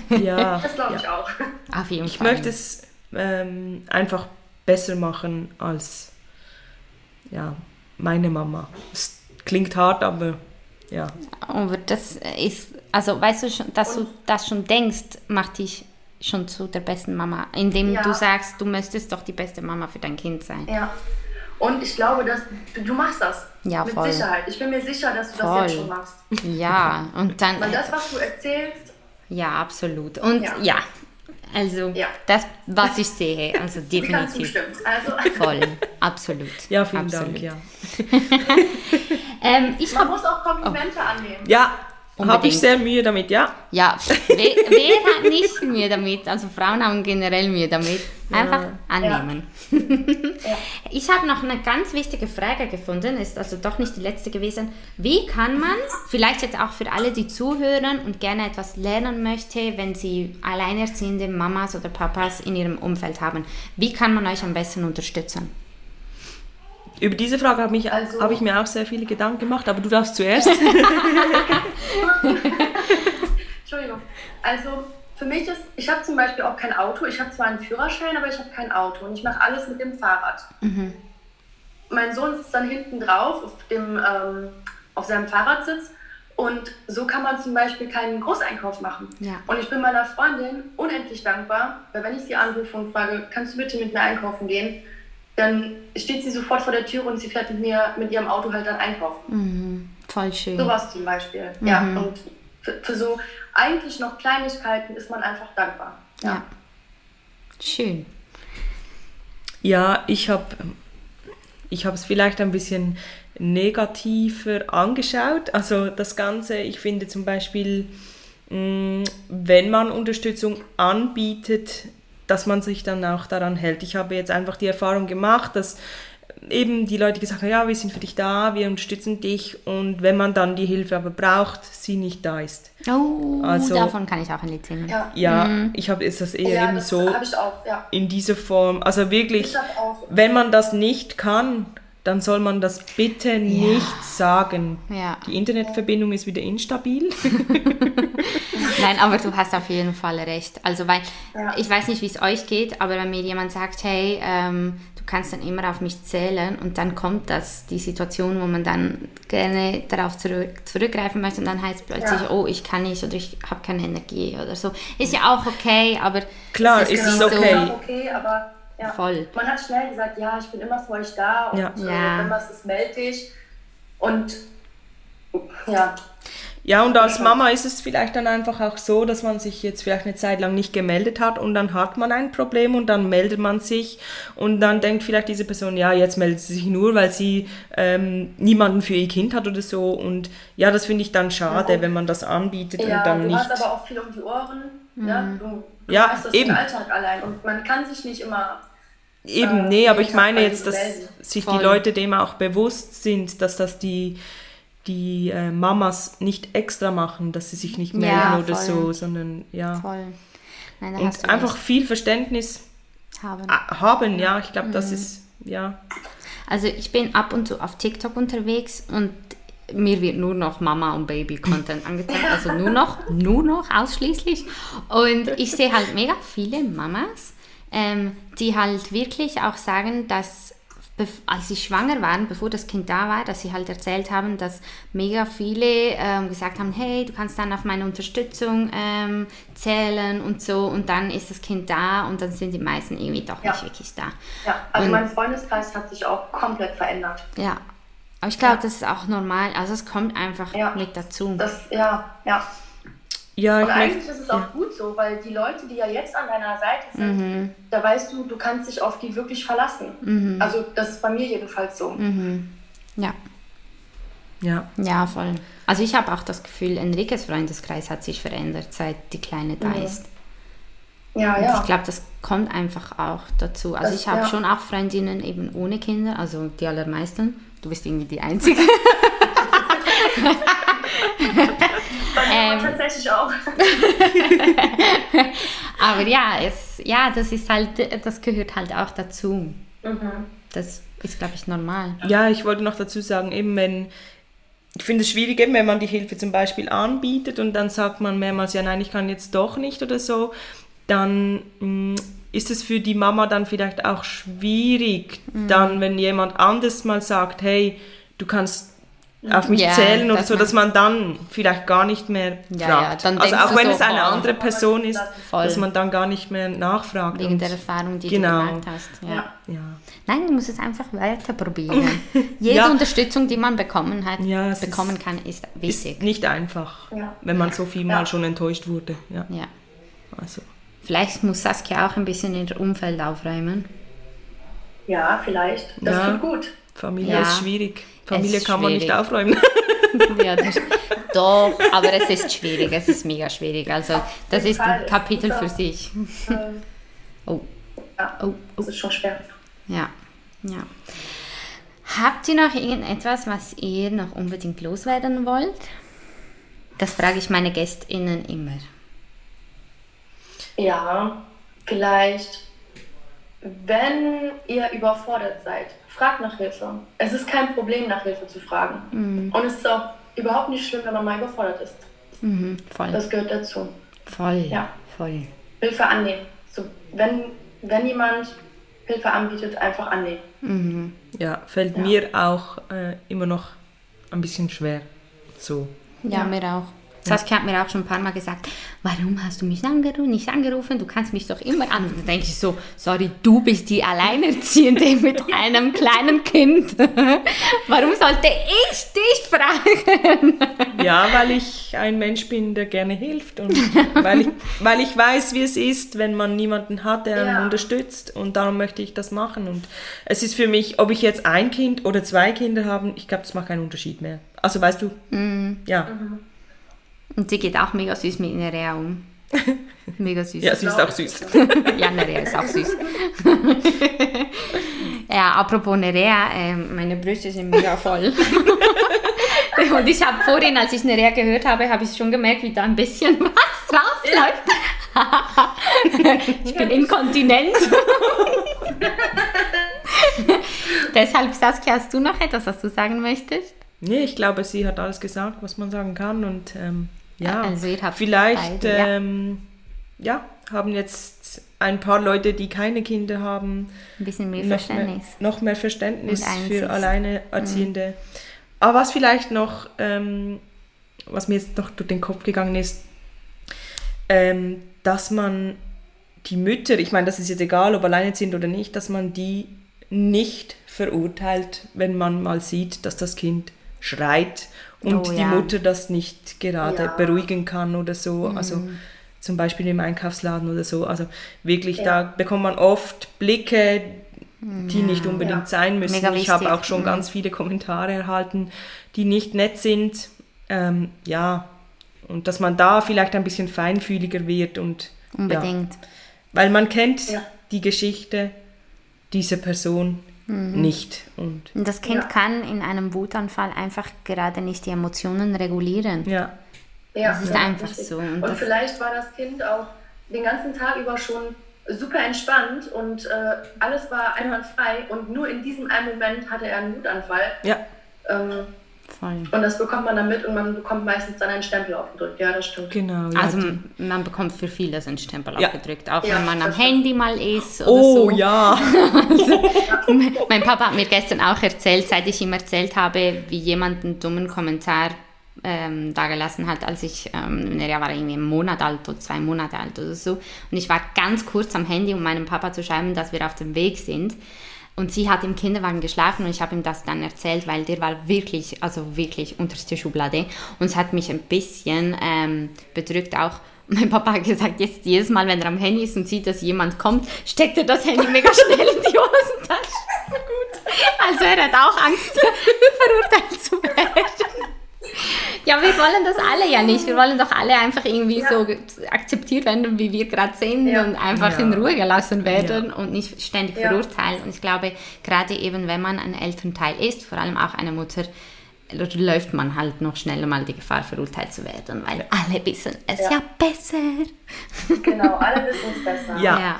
[laughs] ja. Das glaube ich ja. auch. Auf jeden ich Fall. möchte es ähm, einfach besser machen als ja, meine Mama. Es klingt hart, aber ja. Aber das ist, also weißt du schon, dass Und du das schon denkst, macht dich schon zu der besten Mama, indem ja. du sagst, du möchtest doch die beste Mama für dein Kind sein. Ja. Und ich glaube, dass du, machst das. Ja, mit voll. Sicherheit. Ich bin mir sicher, dass du voll. das jetzt schon machst. [laughs] Ja, und dann. Weil das, was du erzählst. Ja, absolut. Und ja, ja also ja. das, was ich sehe, also [laughs] definitiv. Also. [laughs] Voll, absolut. Ja, vielen absolut. Dank, ja. ähm, ich Man hab, muss auch Komplimente oh. annehmen. Ja, habe ich sehr Mühe damit, ja. Ja, wer, wer, hat nicht Mühe damit? Also Frauen haben generell Mühe damit. Einfach ja. annehmen. Ja. [laughs] Ich habe noch eine ganz wichtige Frage gefunden, ist also doch nicht die letzte gewesen. Wie kann man, vielleicht jetzt auch für alle, die zuhören und gerne etwas lernen möchte, wenn sie alleinerziehende Mamas oder Papas in ihrem Umfeld haben, wie kann man euch am besten unterstützen? Über diese Frage habe ich, also, hab ich mir auch sehr viele Gedanken gemacht, aber du darfst zuerst. [laughs] Entschuldigung. Also für mich ist, ich habe zum Beispiel auch kein Auto. Ich habe zwar einen Führerschein, aber ich habe kein Auto und ich mache alles mit dem Fahrrad. Mhm. Mein Sohn sitzt dann hinten drauf auf, dem, ähm, auf seinem Fahrradsitz und so kann man zum Beispiel keinen Großeinkauf machen. Ja. Und ich bin meiner Freundin unendlich dankbar, weil wenn ich sie anrufe und frage, kannst du bitte mit mir einkaufen gehen, dann steht sie sofort vor der Tür und sie fährt mit mir mit ihrem Auto halt dann einkaufen. Mhm. Voll schön. Sowas zum Beispiel. Mhm. Ja, und für, für, so eigentlich noch Kleinigkeiten ist man einfach dankbar. Ja. ja. Schön. Ja, ich habe ich es vielleicht ein bisschen negativer angeschaut. Also das Ganze, ich finde zum Beispiel, mm, wenn man Unterstützung anbietet, dass man sich dann auch daran hält. Ich habe jetzt einfach die Erfahrung gemacht, dass eben die Leute gesagt haben, ja, wir sind für dich da, wir unterstützen dich und wenn man dann die Hilfe aber braucht, sie nicht da ist. Oh, also, davon kann ich auch ein Lied singen. Ja, ja mhm. ich habe ist das eher ja, eben das so auch, ja. in dieser Form. Also wirklich, wenn man das nicht kann, dann soll man das bitte nicht sagen. Die Internetverbindung ist wieder instabil. [laughs] Nein, aber du hast auf jeden Fall recht. Also, weil ja. ich weiß nicht, wie es euch geht, aber wenn mir jemand sagt, hey, ähm, du kannst dann immer auf mich zählen und dann kommt das, die Situation, wo man dann gerne darauf zurück, zurückgreifen möchte und dann heißt es plötzlich, ja. oh, ich kann nicht oder ich habe keine Energie oder so. Ist ja auch okay, aber. Klar, ist, ist es okay. So, okay, aber. Ja. Voll. Man hat schnell gesagt, ja, ich bin immer für euch da und ja. Äh, wenn was ist, melde dich. Und ja, ja, und als Mama ist es vielleicht dann einfach auch so, dass man sich jetzt vielleicht eine Zeit lang nicht gemeldet hat und dann hat man ein Problem und dann meldet man sich und dann denkt vielleicht diese Person, ja, jetzt meldet sie sich nur, weil sie ähm, niemanden für ihr Kind hat oder so. Und ja, das finde ich dann schade, ja, wenn man das anbietet ja, und dann du nicht. hast aber auch viel um die Ohren. Mhm. Ja, du, du ja, hast das eben. im Alltag allein und man kann sich nicht immer Eben, äh, nee, aber ich meine jetzt, dass sich Voll. die Leute dem auch bewusst sind, dass das die die äh, Mamas nicht extra machen, dass sie sich nicht melden Ja, oder so, sondern ja. Voll. Nein, Und einfach recht. viel Verständnis haben. haben, ja. Ich glaube, Mhm. das ist, ja. Also ich bin ab und zu auf TikTok unterwegs und mir wird nur noch Mama und Baby Content [laughs] angezeigt, also nur noch, nur noch ausschließlich. Und ich sehe halt mega viele Mamas, ähm, die halt wirklich auch sagen, dass als sie schwanger waren, bevor das Kind da war, dass sie halt erzählt haben, dass mega viele ähm, gesagt haben, hey, du kannst dann auf meine Unterstützung ähm, zählen und so und dann ist das Kind da und dann sind die meisten irgendwie doch Ja. nicht wirklich da. Ja, also Und- mein Freundeskreis hat sich auch komplett verändert. Ja, aber ich glaube, das ist auch normal. Also es kommt einfach Ja. mit dazu. Das, ja, ja. Ja, ich Und eigentlich ist es auch gut so, weil die Leute, die ja jetzt an deiner Seite sind, Mhm. da weißt du, du kannst dich auf die wirklich verlassen. Also das ist bei mir jedenfalls so. Mhm. Ja, ja. ja, voll. Also ich habe auch das Gefühl, Enriques Freundeskreis hat sich verändert, seit die Kleine da ist. Ja, Und ja. ich glaube, das kommt einfach auch dazu. Also Das- ich habe ja. schon auch Freundinnen eben ohne Kinder, also die allermeisten. Du bist irgendwie die Einzige. [laughs] [laughs] Bei mir ähm, tatsächlich auch. [laughs] Aber ja, es, ja, das ist halt, das gehört halt auch dazu. Mhm. Das ist, glaube ich, normal. Ja, ich wollte noch dazu sagen, eben wenn, ich finde es schwierig, eben wenn man die Hilfe zum Beispiel anbietet und dann sagt man mehrmals, ja nein, ich kann jetzt doch nicht oder so, dann mh, ist es für die Mama dann vielleicht auch schwierig, Mhm. dann, wenn jemand anders mal sagt, hey, du kannst auf mich Ja, zählen oder so, man- dass man dann vielleicht gar nicht mehr Ja, fragt. ja, dann also auch wenn so, es eine andere Person ist, Voll. dass man dann gar nicht mehr nachfragt. Wegen der Erfahrung, die Genau. du gemacht hast. Ja. Ja. ja. Nein, du musst es einfach weiter probieren. [laughs] Jede Ja. Unterstützung, die man bekommen hat, bekommen ist- kann, ist Ist wichtig. nicht einfach, Ja. wenn man so viel Ja. mal schon enttäuscht wurde. Ja, Ja. also. Vielleicht muss Saskia auch ein bisschen ihr Umfeld aufräumen. Ja, vielleicht. Das Ja. tut gut. Familie Ja. ist schwierig. Familie kann man nicht aufräumen. [laughs] ja, das, doch, aber es ist schwierig. Es ist mega schwierig. Also, das ist ein. Kapitel Es für sich. Ähm, Oh, ja, oh, oh. das ist schon schwer. Ja, ja. Habt ihr noch irgendetwas, was ihr noch unbedingt loswerden wollt? Das frage ich meine GästInnen immer. Ja, vielleicht, wenn ihr überfordert seid, fragt nach Hilfe. Es ist kein Problem, nach Hilfe zu fragen. Und es ist auch überhaupt nicht schlimm, wenn man mal überfordert ist. Mhm, voll. Das gehört dazu. voll. Ja. Voll. Hilfe annehmen. So, wenn, wenn jemand Hilfe anbietet, einfach annehmen. Ja, fällt mir auch äh, immer noch ein bisschen schwer. So. Ja, Ja. mir auch. Saskia hat mir auch schon ein paar Mal gesagt, warum hast du mich angerufen, nicht angerufen? Du kannst mich doch immer anrufen. Da denke ich so, sorry, du bist die Alleinerziehende [laughs] mit einem kleinen Kind. [laughs] warum sollte ich dich fragen? Ja, weil ich ein Mensch bin, der gerne hilft und weil ich, weil ich weiß, wie es ist, wenn man niemanden hat, der einen Ja. unterstützt und darum möchte ich das machen. Und es ist für mich, ob ich jetzt ein Kind oder zwei Kinder habe, ich glaube, das macht keinen Unterschied mehr. Also weißt du, ja, Und sie geht auch mega süß mit Nerea um. [laughs] Mega süß. ja, sie ist auch süß. [laughs] Ja, Nerea ist auch süß. [laughs] ja, apropos Nerea, ähm, meine Brüste sind mega voll. Und ich habe vorhin, als ich Nerea gehört habe, habe ich schon gemerkt, wie da ein bisschen was rausläuft. ich bin inkontinent. Deshalb, Saskia, hast du noch etwas, was du sagen möchtest? Nee, ich glaube, sie hat alles gesagt, was man sagen kann. Und ähm, ja, Also vielleicht ähm, ja, haben jetzt ein paar Leute, die keine Kinder haben, Ein bisschen mehr noch mehr, Verständnis. noch mehr Verständnis für Alleinerziehende. Aber was vielleicht noch, ähm, was mir jetzt noch durch den Kopf gegangen ist, ähm, dass man die Mütter, ich meine, das ist jetzt egal, ob alleinerziehend oder nicht, dass man die nicht verurteilt, wenn man mal sieht, dass das Kind schreit und Oh, die ja. Mutter das nicht gerade Ja. beruhigen kann oder so. Mhm. Also zum Beispiel im Einkaufsladen oder so. Also wirklich, Ja. da bekommt man oft Blicke, die nicht unbedingt sein müssen. Mega ich habe auch schon Mhm. ganz viele Kommentare erhalten, die nicht nett sind. Ähm, ja, und dass man da vielleicht ein bisschen feinfühliger wird und Unbedingt. weil man kennt die Geschichte dieser Person nicht. Und Das Kind Ja. kann in einem Wutanfall einfach gerade nicht die Emotionen regulieren. ja, Ja, Das ist ja, einfach richtig. so. Und Und, vielleicht war das Kind auch den ganzen Tag über schon super entspannt und äh, alles war einwandfrei und nur in diesem einen Moment hatte er einen Wutanfall. ja, Ähm, Voll. und das bekommt man dann mit und man bekommt meistens dann einen Stempel aufgedrückt. Ja, das stimmt. genau. Ja, Also man bekommt für vieles einen Stempel Ja. abgedrückt, auch Ja, wenn man am stimmt. Handy mal ist oder oh so. ja, [laughs] Mein Papa hat mir gestern auch erzählt, seit ich ihm erzählt habe, wie jemand einen dummen Kommentar ähm, dagelassen hat, als ich, ähm, er war irgendwie einen Monat alt oder zwei Monate alt oder so. Und ich war ganz kurz am Handy, um meinem Papa zu schreiben, dass wir auf dem Weg sind. Und sie hat im Kinderwagen geschlafen und ich habe ihm das dann erzählt, weil der war wirklich, also wirklich unterste Schublade. Und es hat mich ein bisschen ähm, bedrückt auch. [laughs] Mein Papa hat gesagt, jetzt jedes Mal, wenn er am Handy ist und sieht, dass jemand kommt, steckt er das Handy mega [laughs] schnell in die Hosentasche. Gut. Also er hat auch Angst, [laughs] verurteilt zu werden. [laughs] Ja, wir wollen das alle ja nicht. Wir wollen doch alle einfach irgendwie Ja. so akzeptiert werden, wie wir gerade sind Ja. und einfach Ja. in Ruhe gelassen werden und nicht ständig Ja. verurteilt. Und ich glaube, gerade eben, wenn man ein Elternteil ist, vor allem auch eine Mutter, läuft man halt noch schneller mal die Gefahr, verurteilt zu werden, weil alle wissen es ja, Ja. besser. Genau, alle wissen es besser. Ja.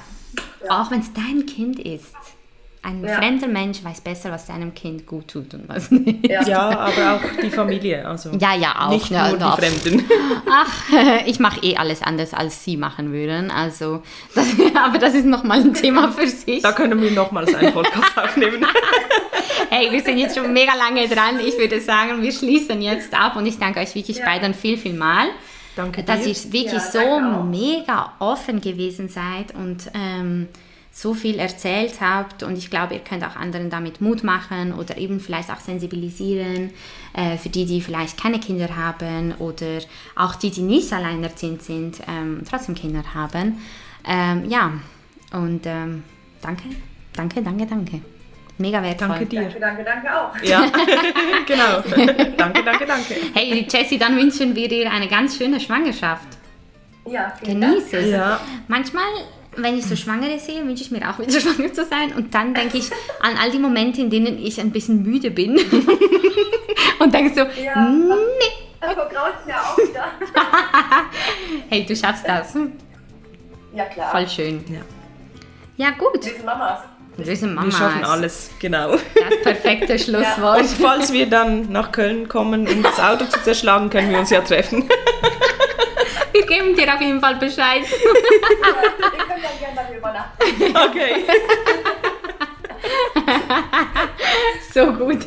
Auch wenn es dein Kind ist. Ein Ja. fremder Mensch weiß besser, was deinem Kind gut tut und was nicht. Ja. ja, aber auch die Familie. Also Ja, ja, auch. nicht ja, nur doch. die Fremden. [laughs] Ach, [laughs] ich mache eh alles anders, als Sie machen würden. Also, das, [laughs] aber das ist nochmal ein Thema für sich. Da können wir nochmals einen Podcast aufnehmen. Hey, wir sind jetzt schon mega lange dran. Ich würde sagen, wir schließen jetzt ab und ich danke euch wirklich Ja. beiden viel, viel mal, Danke dass dir. ihr wirklich Ja, so mega offen gewesen seid und ähm, so viel erzählt habt. Und ich glaube, ihr könnt auch anderen damit Mut machen oder eben vielleicht auch sensibilisieren äh, für die, die vielleicht keine Kinder haben oder auch die, die nicht alleinerziehend sind, ähm, trotzdem Kinder haben. Ähm, ja, und ähm, danke, danke, danke, danke. Mega wertvoll. Danke dir. Danke, danke, danke auch. Ja, [laughs] genau. danke, danke, danke. Hey Jessie, dann wünschen wir dir eine ganz schöne Schwangerschaft. Ja, vielen Dank. Genieße es. Ja. Manchmal, wenn ich so Schwangere sehe, wünsche ich mir auch wieder [laughs] schwanger zu sein. Und dann denke ich an all die Momente, in denen ich ein bisschen müde bin. [laughs] und denke so, Ja. nee, Aber graut ja auch wieder. [laughs] hey, du schaffst das. Ja, klar. Voll schön. Ja. Ja, gut. Wir sind Mamas. Wir sind Wir Mamas. schaffen alles, genau. Das perfekte Schlusswort. Und falls wir dann nach Köln kommen, um das Auto zu zerschlagen, können wir uns ja treffen. Wir geben dir auf jeden Fall Bescheid. Ihr könnt dann gerne bei mir übernachten. Okay. [laughs] So gut.